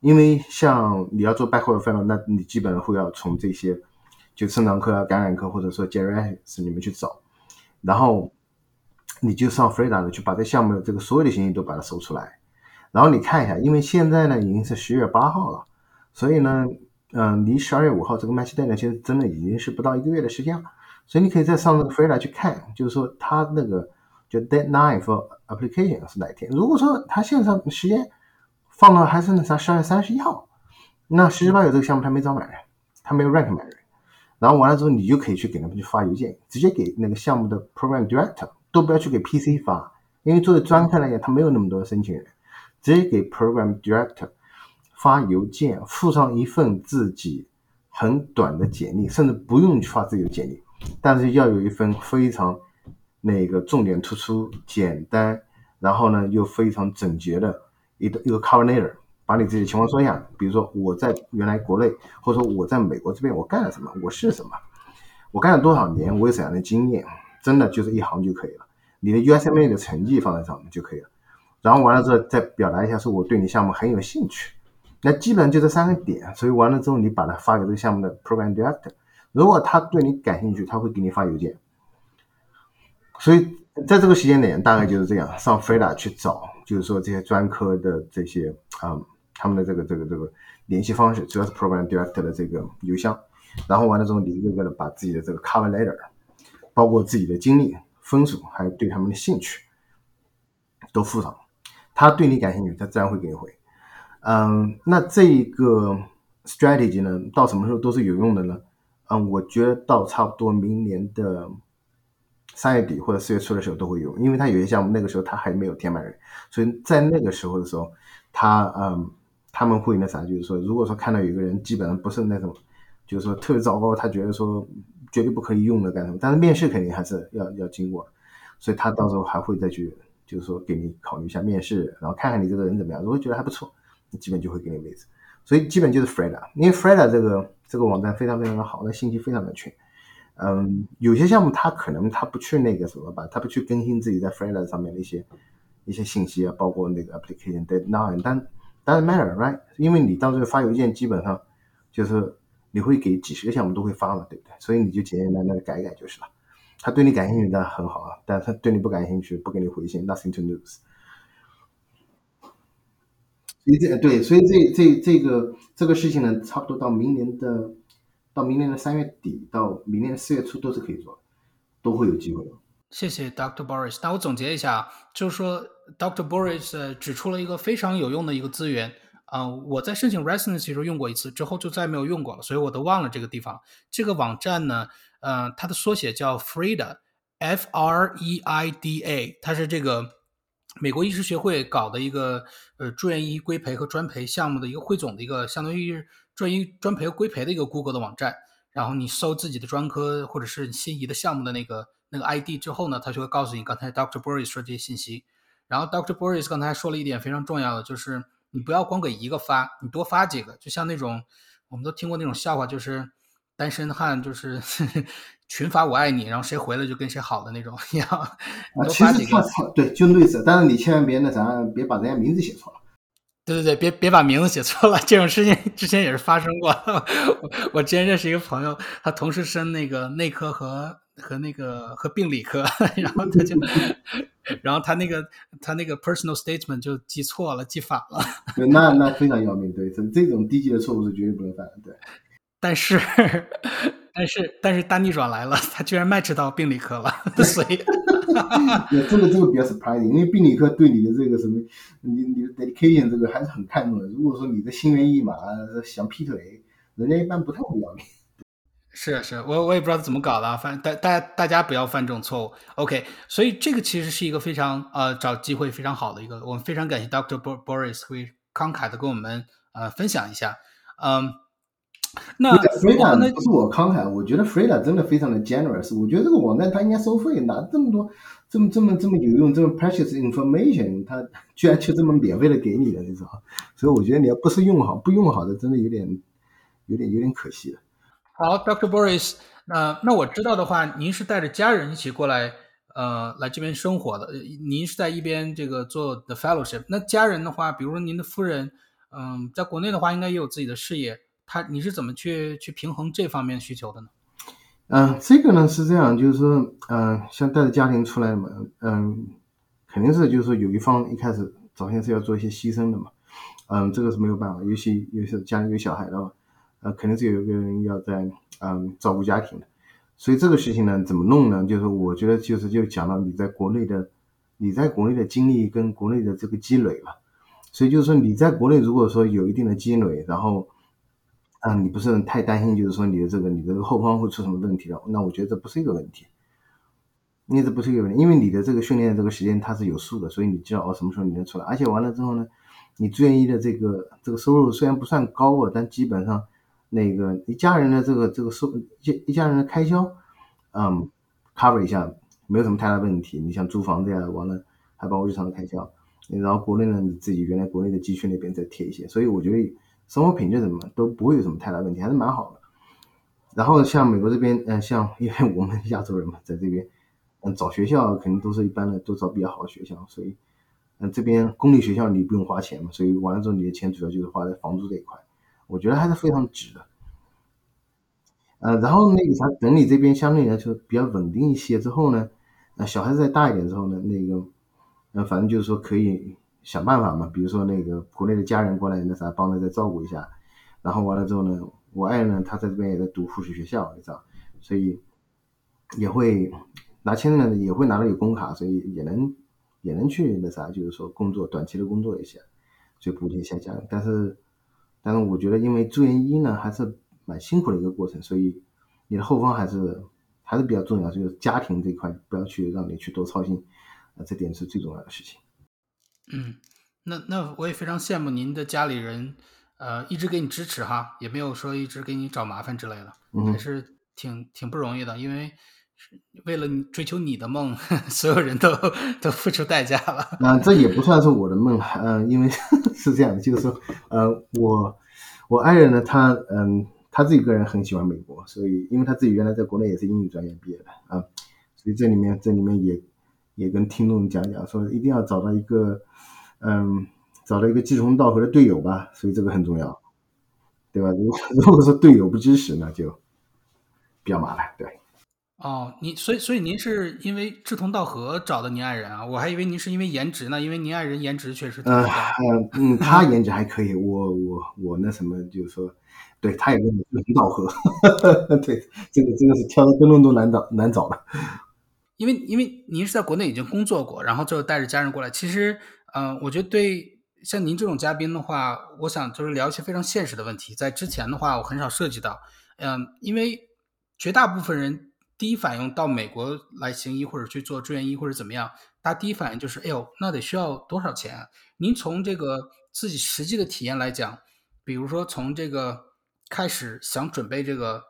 因为像你要做 backward follow，那你基本上会要从这些就肾脏科啊、感染科或者说 geriatrics 里面去找，然后你就上 Freda 的去把这项目的这个所有的信息都把它搜出来，然后你看一下，因为现在呢已经是十月八号了，所以呢，嗯，离十二月五号这个 match day 呢，其实真的已经是不到一个月的时间了，所以你可以再上那个 Freda 去看，就是说它那个就 deadline for application 是哪一天，如果说它线上时间。放到还是那啥十二月三十一号，那十之八九这个项目他没招满人，他没有 rank 满人，然后完了之后你就可以去给他们去发邮件，直接给那个项目的 program director，都不要去给 PC 发，因为作为专科来讲他没有那么多申请人，直接给 program director 发邮件，附上一份自己很短的简历，甚至不用去发自己的简历，但是要有一份非常那个重点突出、简单，然后呢又非常整洁的。一个一个 cover letter，把你自己的情况说一下，比如说我在原来国内，或者说我在美国这边我干了什么，我是什么，我干了多少年，我有怎样的经验，真的就是一行就可以了。你的 USMA 的成绩放在上面就可以了，然后完了之后再表达一下，说我对你项目很有兴趣。那基本上就这三个点，所以完了之后你把它发给这个项目的 program director，如果他对你感兴趣，他会给你发邮件。所以在这个时间点大概就是这样，上 Freda 去找。就是说这些专科的这些啊，他们的这个这个这个联系方式，主要是 program director 的这个邮箱，然后完了之后，你一个个的把自己的这个 cover letter，包括自己的经历、分数，还有对他们的兴趣，都附上。他对你感兴趣，他自然会给你回。嗯，那这一个 strategy 呢，到什么时候都是有用的呢？嗯，我觉得到差不多明年的。三月底或者四月初的时候都会有，因为他有些项目那个时候他还没有填满人，所以在那个时候的时候，他嗯他们会那啥，就是说如果说看到有一个人基本上不是那种，就是说特别糟糕，他觉得说绝对不可以用的干什么，但是面试肯定还是要要经过，所以他到时候还会再去就是说给你考虑一下面试，然后看看你这个人怎么样，如果觉得还不错，基本就会给你位置，所以基本就是 Freda，因为 Freda 这个这个网站非常非常的好，那信息非常的全。嗯，有些项目他可能他不去那个什么吧，他不去更新自己在 Freelancer 上面的一些一些信息啊，包括那个 application deadline，但 doesn't matter，right？因为你到时候发邮件，基本上就是你会给几十个项目都会发嘛，对不对？所以你就简简单单的改改就是了。他对你感兴趣当然很好啊，但他对你不感兴趣，不给你回信，nothing to lose。所以这对，所以这这这个这个事情呢，差不多到明年的。到明年的三月底到明年的四月初都是可以做，都会有机会的。谢谢 Dr. Boris。那我总结一下，就是说 Dr. Boris 指出了一个非常有用的一个资源啊，我在申请 residency 时候用过一次，之后就再没有用过了，所以我都忘了这个地方。这个网站呢，呃，它的缩写叫 Freda，F R E I D A，它是这个美国医师学会搞的一个呃住院医规培和专培项目的一个汇总的一个，相当于。专医专培和规培的一个 Google 的网站，然后你搜自己的专科或者是心仪的项目的那个那个 ID 之后呢，它就会告诉你刚才 Dr. Boris 说这些信息。然后 Dr. Boris 刚才说了一点非常重要的，就是你不要光给一个发，你多发几个，就像那种我们都听过那种笑话，就是单身汉就是 [LAUGHS] 群发我爱你，然后谁回了就跟谁好的那种一样。多发几个，对，就类似，但是你千万别那啥，别把人家名字写错了。对对对，别别把名字写错了，[LAUGHS] 这种事情之前也是发生过。我 [LAUGHS] 我之前认识一个朋友，他同时升那个内科和和那个和病理科，[LAUGHS] 然后他就然后他那个他那个 personal statement 就记错了，记反了。对，那那非常要命，对，这这种低级的错误是绝对不能犯的，对。但是，但是，但是大逆转来了，他居然 match 到病理科了，[LAUGHS] 所以，这个这个比较 surprising，因为病理科对你的这个什么，你你的 dedication 这个还是很看重的。如果说你的心猿意马，想劈腿，人家一般不太会要你。是是，我我也不知道怎么搞的，反正大大大家不要犯这种错误。OK，所以这个其实是一个非常呃找机会非常好的一个，我们非常感谢 Dr. Boris 会慷慨的跟我们呃分享一下，嗯。[LAUGHS] 那 Freda 不是我慷慨，我觉得 Freda 真的非常的 generous。我觉得这个网站它应该收费，拿这么多，这么这么这么有用，这么 precious information，它居然就这么免费的给你了，你知道所以我觉得你要不是用好，不用好的，真的有点，有点有点可惜了。好，Dr. Boris，那那我知道的话，您是带着家人一起过来，呃，来这边生活的。您是在一边这个做 the fellowship。那家人的话，比如说您的夫人，嗯，在国内的话，应该也有自己的事业。他你是怎么去去平衡这方面需求的呢？嗯，这个呢是这样，就是说，嗯，像带着家庭出来嘛，嗯，肯定是就是说有一方一开始早先是要做一些牺牲的嘛，嗯，这个是没有办法，尤其尤其是家里有小孩的话，呃，肯定是有一个人要在嗯照顾家庭的，所以这个事情呢怎么弄呢？就是我觉得就是就讲到你在国内的你在国内的经历跟国内的这个积累了，所以就是说你在国内如果说有一定的积累，然后啊，你不是太担心，就是说你的这个你的后方会出什么问题了？那我觉得这不是一个问题，因为这不是一个问题，因为你的这个训练的这个时间它是有数的，所以你知道哦什么时候你能出来。而且完了之后呢，你住院医的这个这个收入虽然不算高啊，但基本上那个一家人的这个这个收一一家人的开销，嗯，cover 一下没有什么太大问题。你像租房子呀，完了还包括日常的开销，然后国内呢你自己原来国内的积蓄那边再贴一些，所以我觉得。生活品质什么都不会有什么太大问题，还是蛮好的。然后像美国这边，嗯，像因为 [LAUGHS] 我们亚洲人嘛，在这边，嗯，找学校肯定都是一般的，都找比较好的学校。所以，嗯，这边公立学校你不用花钱嘛，所以完了之后你的钱主要就是花在房租这一块，我觉得还是非常值的。呃，然后那个啥，等你这边相对来说比较稳定一些之后呢，呃，小孩子再大一点之后呢，那个，呃，反正就是说可以。想办法嘛，比如说那个国内的家人过来那啥，帮着再照顾一下，然后完了之后呢，我爱人呢，他在这边也在读护士学校，你知道，所以也会拿签证呢，也会拿到有工卡，所以也能也能去那啥，就是说工作短期的工作一下，所以补贴一下家人。但是但是我觉得，因为住院医呢还是蛮辛苦的一个过程，所以你的后方还是还是比较重要，就是家庭这块不要去让你去多操心，啊，这点是最重要的事情。嗯，那那我也非常羡慕您的家里人，呃，一直给你支持哈，也没有说一直给你找麻烦之类的，还是挺挺不容易的，因为为了追求你的梦，[LAUGHS] 所有人都都付出代价了。[LAUGHS] 那这也不算是我的梦，嗯，因为 [LAUGHS] 是这样的，就是说，呃，我我爱人呢，他嗯，他自己个人很喜欢美国，所以因为他自己原来在国内也是英语专业毕业的啊，所以这里面这里面也。也跟听众讲讲，说一定要找到一个，嗯，找到一个志同道合的队友吧，所以这个很重要，对吧？如果 [LAUGHS] 如果说队友不支持，那就比较麻烦，对。哦，您所以所以您是因为志同道合找的您爱人啊？我还以为您是因为颜值呢，因为您爱人颜值确实挺高。嗯嗯，他颜值还可以，我我我那什么，就是说，对他也跟我志同道合，[LAUGHS] 对，这个这个是挑的灯笼都难找难找的。因为因为您是在国内已经工作过，然后就带着家人过来。其实，嗯，我觉得对像您这种嘉宾的话，我想就是聊一些非常现实的问题。在之前的话，我很少涉及到，嗯，因为绝大部分人第一反应到美国来行医或者去做住院医或者怎么样，他第一反应就是，哎呦，那得需要多少钱？您从这个自己实际的体验来讲，比如说从这个开始想准备这个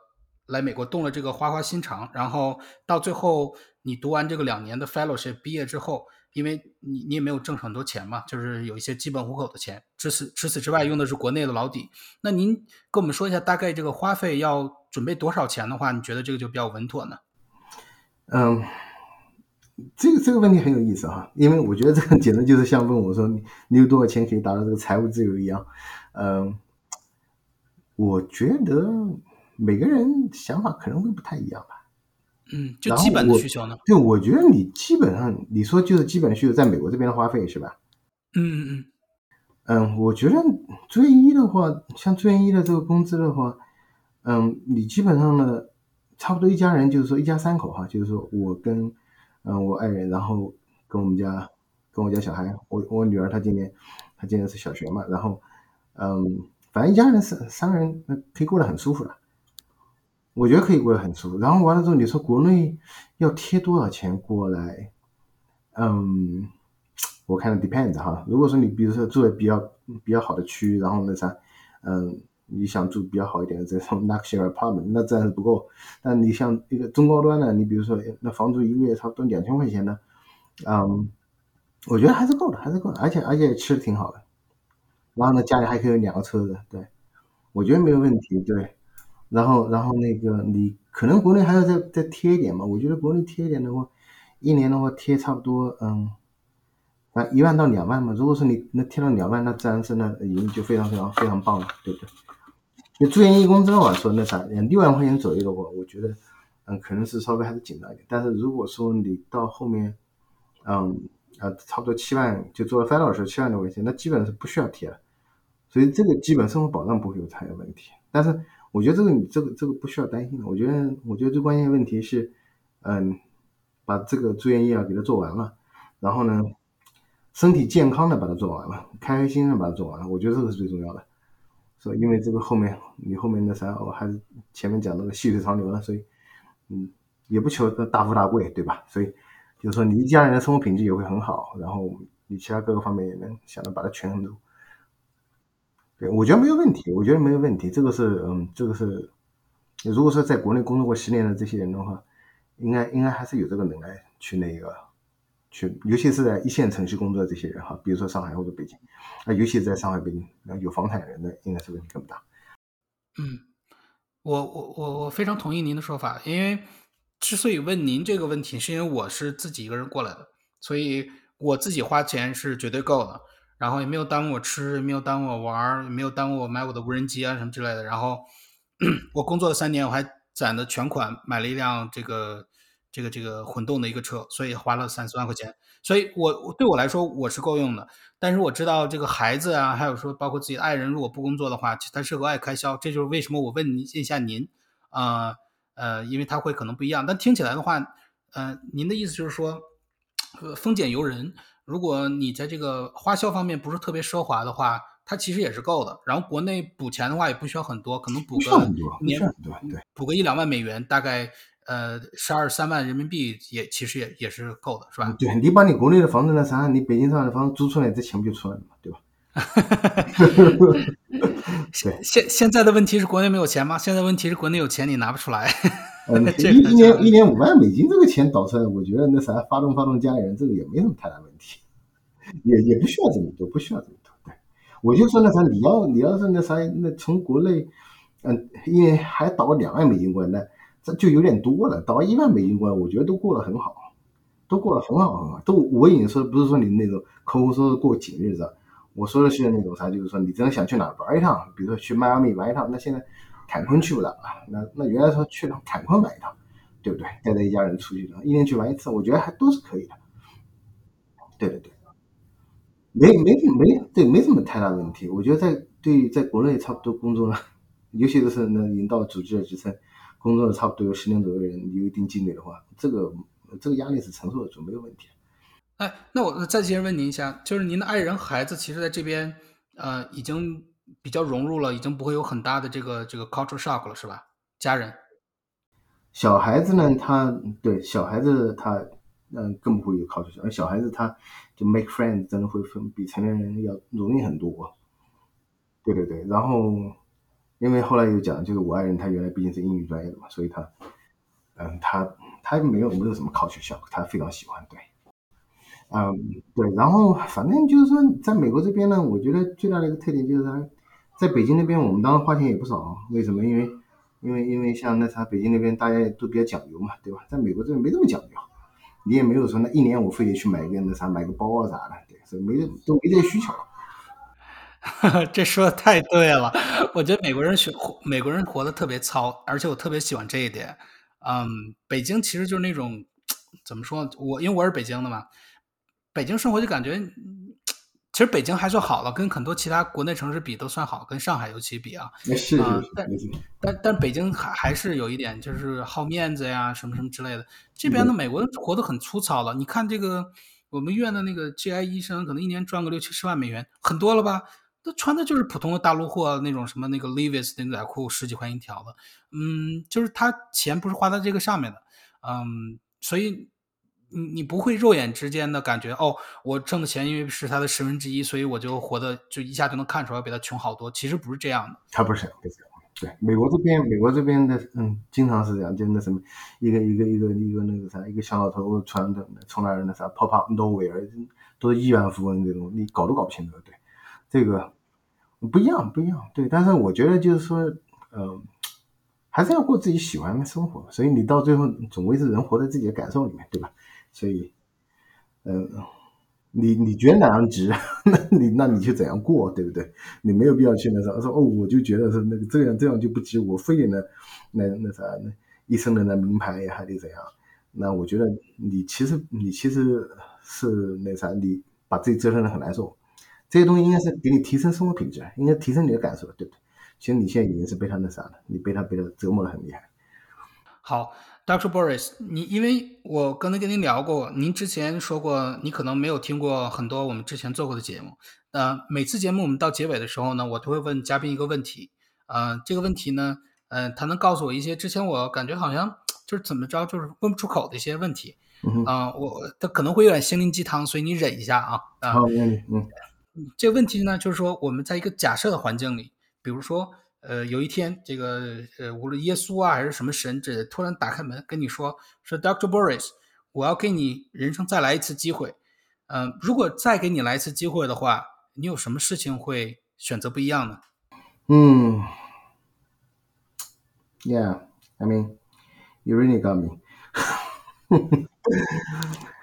来美国动了这个花花心肠，然后到最后。你读完这个两年的 fellowship 毕业之后，因为你你也没有挣很多钱嘛，就是有一些基本糊口的钱。除此除此之外，用的是国内的老底。那您跟我们说一下，大概这个花费要准备多少钱的话，你觉得这个就比较稳妥呢？嗯，这个这个问题很有意思哈，因为我觉得这个简直就是像问我说你你有多少钱可以达到这个财务自由一样。嗯，我觉得每个人想法可能会不太一样吧。嗯，就基本的需求呢？对，我觉得你基本上你说就是基本需求，在美国这边的花费是吧？嗯嗯嗯，嗯，我觉得住院医的话，像住院医的这个工资的话，嗯，你基本上呢，差不多一家人就是说一家三口哈，就是说我跟嗯我爱人，然后跟我们家跟我家小孩，我我女儿她今年她今年是小学嘛，然后嗯，反正一家人三三个人那可以过得很舒服的，我觉得可以过得很舒服。然后完了之后，你说国内要贴多少钱过来？嗯，我看 depends 哈。如果说你比如说住在比较比较好的区，然后那啥，嗯，你想住比较好一点的这种 luxury apartment，那自然是不够。但你像一个中高端的，你比如说那房租一个月差不多两千块钱的，嗯，我觉得还是够的，还是够的，而且而且吃的挺好的。然后呢，家里还可以有两个车子，对，我觉得没有问题，对。然后然后那个你可能国内还要再再贴一点嘛，我觉得国内贴一点的话，一年的话贴差不多，嗯。啊，一万到两万嘛。如果说你能贴到两万，那自然是那已经就非常非常非常棒了，对不对？就住院医工资的话，说那啥，六万块钱左右的话，我觉得，嗯，可能是稍微还是紧张一点。但是如果说你到后面，嗯，啊，差不多七万就做了翻到的时候七万多块钱，那基本是不需要贴了。所以这个基本生活保障不会有太大问题。但是我觉得这个你这个这个不需要担心的。我觉得我觉得最关键的问题是，嗯，把这个住院医疗给它做完了，然后呢。身体健康的把它做完了，开开心心的把它做完了，我觉得这个是最重要的。所以因为这个后面你后面那啥，我还是前面讲那个细水长流了，所以嗯，也不求大富大贵，对吧？所以就是说你一家人的生活品质也会很好，然后你其他各个方面也能想着把它权衡住。对，我觉得没有问题，我觉得没有问题。这个是嗯，这个是如果说在国内工作过十年的这些人的话，应该应该还是有这个能耐去那个。去，尤其是在一线城市工作的这些人哈，比如说上海或者北京，啊，尤其在上海、北京，有房产人，的应该是问题更大。嗯，我我我我非常同意您的说法，因为之所以问您这个问题，是因为我是自己一个人过来的，所以我自己花钱是绝对够的，然后也没有耽误我吃，也没有耽误我玩，也没有耽误我买我的无人机啊什么之类的。然后 [CLEARS THROAT] 我工作了三年，我还攒的全款买了一辆这个。这个这个混动的一个车，所以花了三四万块钱，所以我对我来说我是够用的。但是我知道这个孩子啊，还有说包括自己的爱人，如果不工作的话，他是额外开销。这就是为什么我问一下您，啊呃，因为他会可能不一样。但听起来的话，呃，您的意思就是说，呃，丰俭由人。如果你在这个花销方面不是特别奢华的话，它其实也是够的。然后国内补钱的话也不需要很多，可能补个年补个一两万美元，大概。呃，十二三万人民币也其实也也是够的，是吧？对你把你国内的房子那啥，你北京上海的房子租出来，这钱不就出来了嘛，对吧？[LAUGHS] 对。现现在的问题是国内没有钱吗？现在问题是国内有钱你拿不出来。嗯，一 [LAUGHS] 一年一年五万美金这个钱倒出来，我觉得那啥发动发动家里人，这个也没什么太大问题，也也不需要这么多，不需要这么多。对，我就说那啥，你要你要是那啥，那从国内，嗯，一年还倒两万美金过来那。这就有点多了，倒一万美金过来，我觉得都过得很好，都过得很好很好。都我已经说，不是说你那种抠抠搜搜过紧日子，我说的是那种啥，就是说你真的想去哪玩一趟，比如说去迈阿密玩一趟，那现在坎昆去不了了，那那原来说去趟坎昆玩一趟，对不对？带着一家人出去，一年去玩一次，我觉得还都是可以的。对对对，没没没对，没什么太大问题。我觉得在对在国内差不多工作了，尤其是那领导组织的职称。工作了差不多有十年左右的人，有一定积累的话，这个这个压力是承受得住，没有问题。哎，那我再接着问您一下，就是您的爱人、孩子，其实在这边呃已经比较融入了，已经不会有很大的这个这个 culture shock 了，是吧？家人，小孩子呢，他对小孩子他嗯更不会有 culture shock，小孩子他就 make friends 真的会分比成年人要容易很多。对对对，然后。因为后来有讲，就是我爱人他原来毕竟是英语专业的嘛，所以他，嗯，他他没有没有什么考学校，他非常喜欢对，嗯，对，然后反正就是说，在美国这边呢，我觉得最大的一个特点就是，在北京那边我们当时花钱也不少，为什么？因为因为因为像那啥，北京那边大家都比较讲究嘛，对吧？在美国这边没这么讲究，你也没有说那一年我非得去买一个那啥买个包啊啥的，对，所以没都没这需求。[LAUGHS] 这说的太对了，我觉得美国人学美国人活得特别糙，而且我特别喜欢这一点。嗯，北京其实就是那种怎么说？我因为我是北京的嘛，北京生活就感觉，其实北京还算好了，跟很多其他国内城市比都算好，跟上海尤其比啊。是是但但但北京还还是有一点，就是好面子呀，什么什么之类的。这边的美国人活得很粗糙了。你看这个我们院的那个 GI 医生，可能一年赚个六七十万美元，很多了吧？他穿的就是普通的大陆货，那种什么那个 Levi's 牛仔裤，十几块一条的。嗯，就是他钱不是花在这个上面的。嗯，所以你你不会肉眼之间的感觉哦，我挣的钱因为是他的十分之一，所以我就活得就一下就能看出来比他穷好多。其实不是这样的。他不是不是。对，美国这边，美国这边的，嗯，经常是这样，就那什么，一个一个一个一个那个啥，一个小老头穿的从那儿那啥 pop up nowhere，都是亿万富翁这种，你搞都搞不清楚。对，这个不一样，不一样。对，但是我觉得就是说，呃，还是要过自己喜欢的生活，所以你到最后总归是人活在自己的感受里面，对吧？所以，嗯、你你觉得哪样值，[LAUGHS] 那你那你就怎样过，对不对？你没有必要去那啥说哦，我就觉得是那个这样这样就不值，我非得那那那啥那一生的那名牌还得怎样？那我觉得你其实你其实是那啥，你把自己折腾的很难受。这些东西应该是给你提升生活品质，应该提升你的感受，对不对？其实你现在已经是被他那啥了，你被他被他折磨的很厉害。好，Dr. Boris，你因为我刚才跟您聊过，您之前说过你可能没有听过很多我们之前做过的节目。呃，每次节目我们到结尾的时候呢，我都会问嘉宾一个问题。呃，这个问题呢，呃，他能告诉我一些之前我感觉好像就是怎么着就是问不出口的一些问题。嗯我他可能会有点心灵鸡汤，所以你忍一下啊。啊、好，没问题。嗯这个问题呢，就是说我们在一个假设的环境里，比如说，呃，有一天这个呃，无论耶稣啊还是什么神这突然打开门跟你说，说 Doctor Boris，我要给你人生再来一次机会。嗯、如果再给你来一次机会的话，你有什么事情会选择不一样呢？嗯，Yeah, I mean, you really got me。[LAUGHS]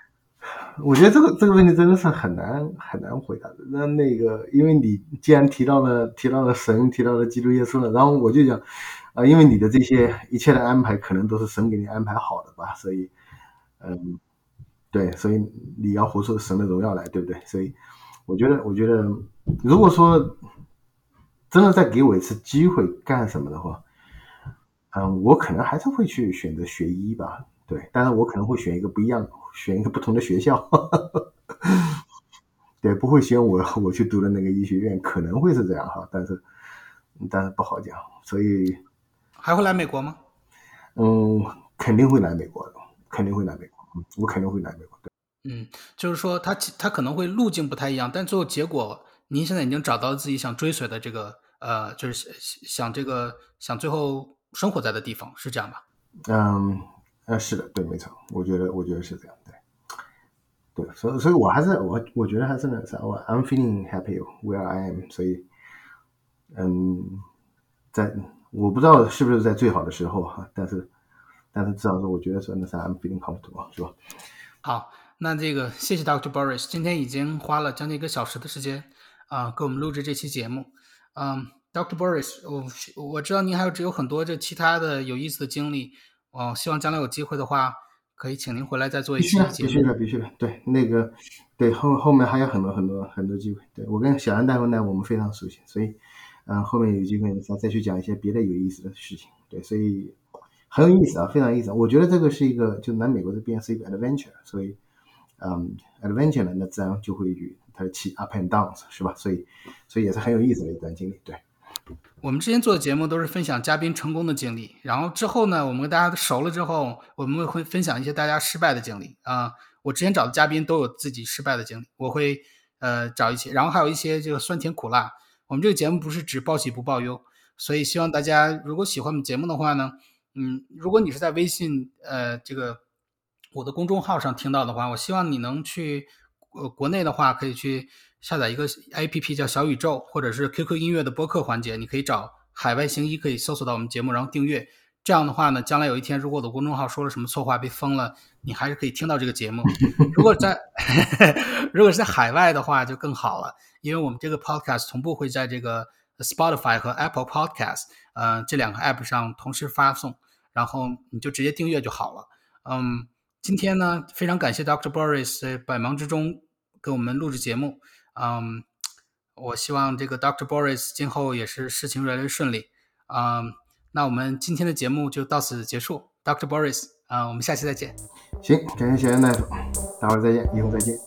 我觉得这个这个问题真的是很难很难回答的。那那个，因为你既然提到了提到了神，提到了基督耶稣了，然后我就讲，啊、因为你的这些一切的安排，可能都是神给你安排好的吧，所以，嗯，对，所以你要活出神的荣耀来，对不对？所以，我觉得，我觉得，如果说真的再给我一次机会干什么的话，嗯，我可能还是会去选择学医吧，对，但是我可能会选一个不一样，选一个不同的学校，[LAUGHS] 对，不会选我我去读的那个医学院，可能会是这样哈，但是但是不好讲，所以还会来美国吗？嗯，肯定会来美国的，肯定会来美国，嗯我肯定会来美国，对。嗯，就是说他其他可能会路径不太一样，但最后结果您现在已经找到自己想追随的这个呃，就是想想这个想最后生活在的地方，是这样吧？嗯，呃，是的，对，没错，我觉得，我觉得是这样，对，对，所以，所以我还是我，我觉得还是那啥，我 I'm feeling happy where I am，所以，嗯，在我不知道是不是在最好的时候哈，但是，但是至少说，我觉得说那啥，I'm feeling comfortable，是吧？好，那这个谢谢 Doctor Boris，今天已经花了将近一个小时的时间啊、给我们录制这期节目。嗯 Doctor Boris，我我知道您还有有很多这其他的有意思的经历，哦、希望将来有机会的话，可以请您回来再做一必须的，期节目。必须的，必须的，对，那个，对后后面还有很多很多很多机会，对我跟小杨大夫呢，我们非常熟悉，所以，嗯、后面有机会再再去讲一些别的有意思的事情，对，所以很有意思啊，非常有意思啊，我觉得这个是一个，就南美国这边是一个 adventure，所以，嗯，adventure 呢，那自然就会与它的起 up and downs 是吧？所以，所以也是很有意思的一段经历，对。我们之前做的节目都是分享嘉宾成功的经历，然后之后呢，我们跟大家熟了之后，我们会分享一些大家失败的经历啊、我之前找的嘉宾都有自己失败的经历，我会呃找一些，然后还有一些这个酸甜苦辣。我们这个节目不是只报喜不报忧，所以希望大家如果喜欢我们节目的话呢，嗯，如果你是在微信呃这个我的公众号上听到的话，我希望你能去呃国内的话可以去下载一个 APP 叫小宇宙，或者是 QQ 音乐的播客环节，你可以找海外行医，可以搜索到我们节目，然后订阅。这样的话呢，将来有一天如果我的公众号说了什么错话被封了，你还是可以听到这个节目。[LAUGHS] 如果在 [LAUGHS] 如果是在海外的话就更好了，因为我们这个 podcast 同步会在这个 Spotify 和 Apple Podcast 呃这两个 app 上同时发送。然后你就直接订阅就好了。嗯，今天呢，非常感谢 Dr. Boris 在百忙之中给我们录制节目。嗯，我希望这个 Dr. Boris 今后也是事情越来越顺利。嗯，那我们今天的节目就到此结束，Dr. Boris，啊，我们下期再见。行，感谢小杨大夫，大伙儿再见，以后再见。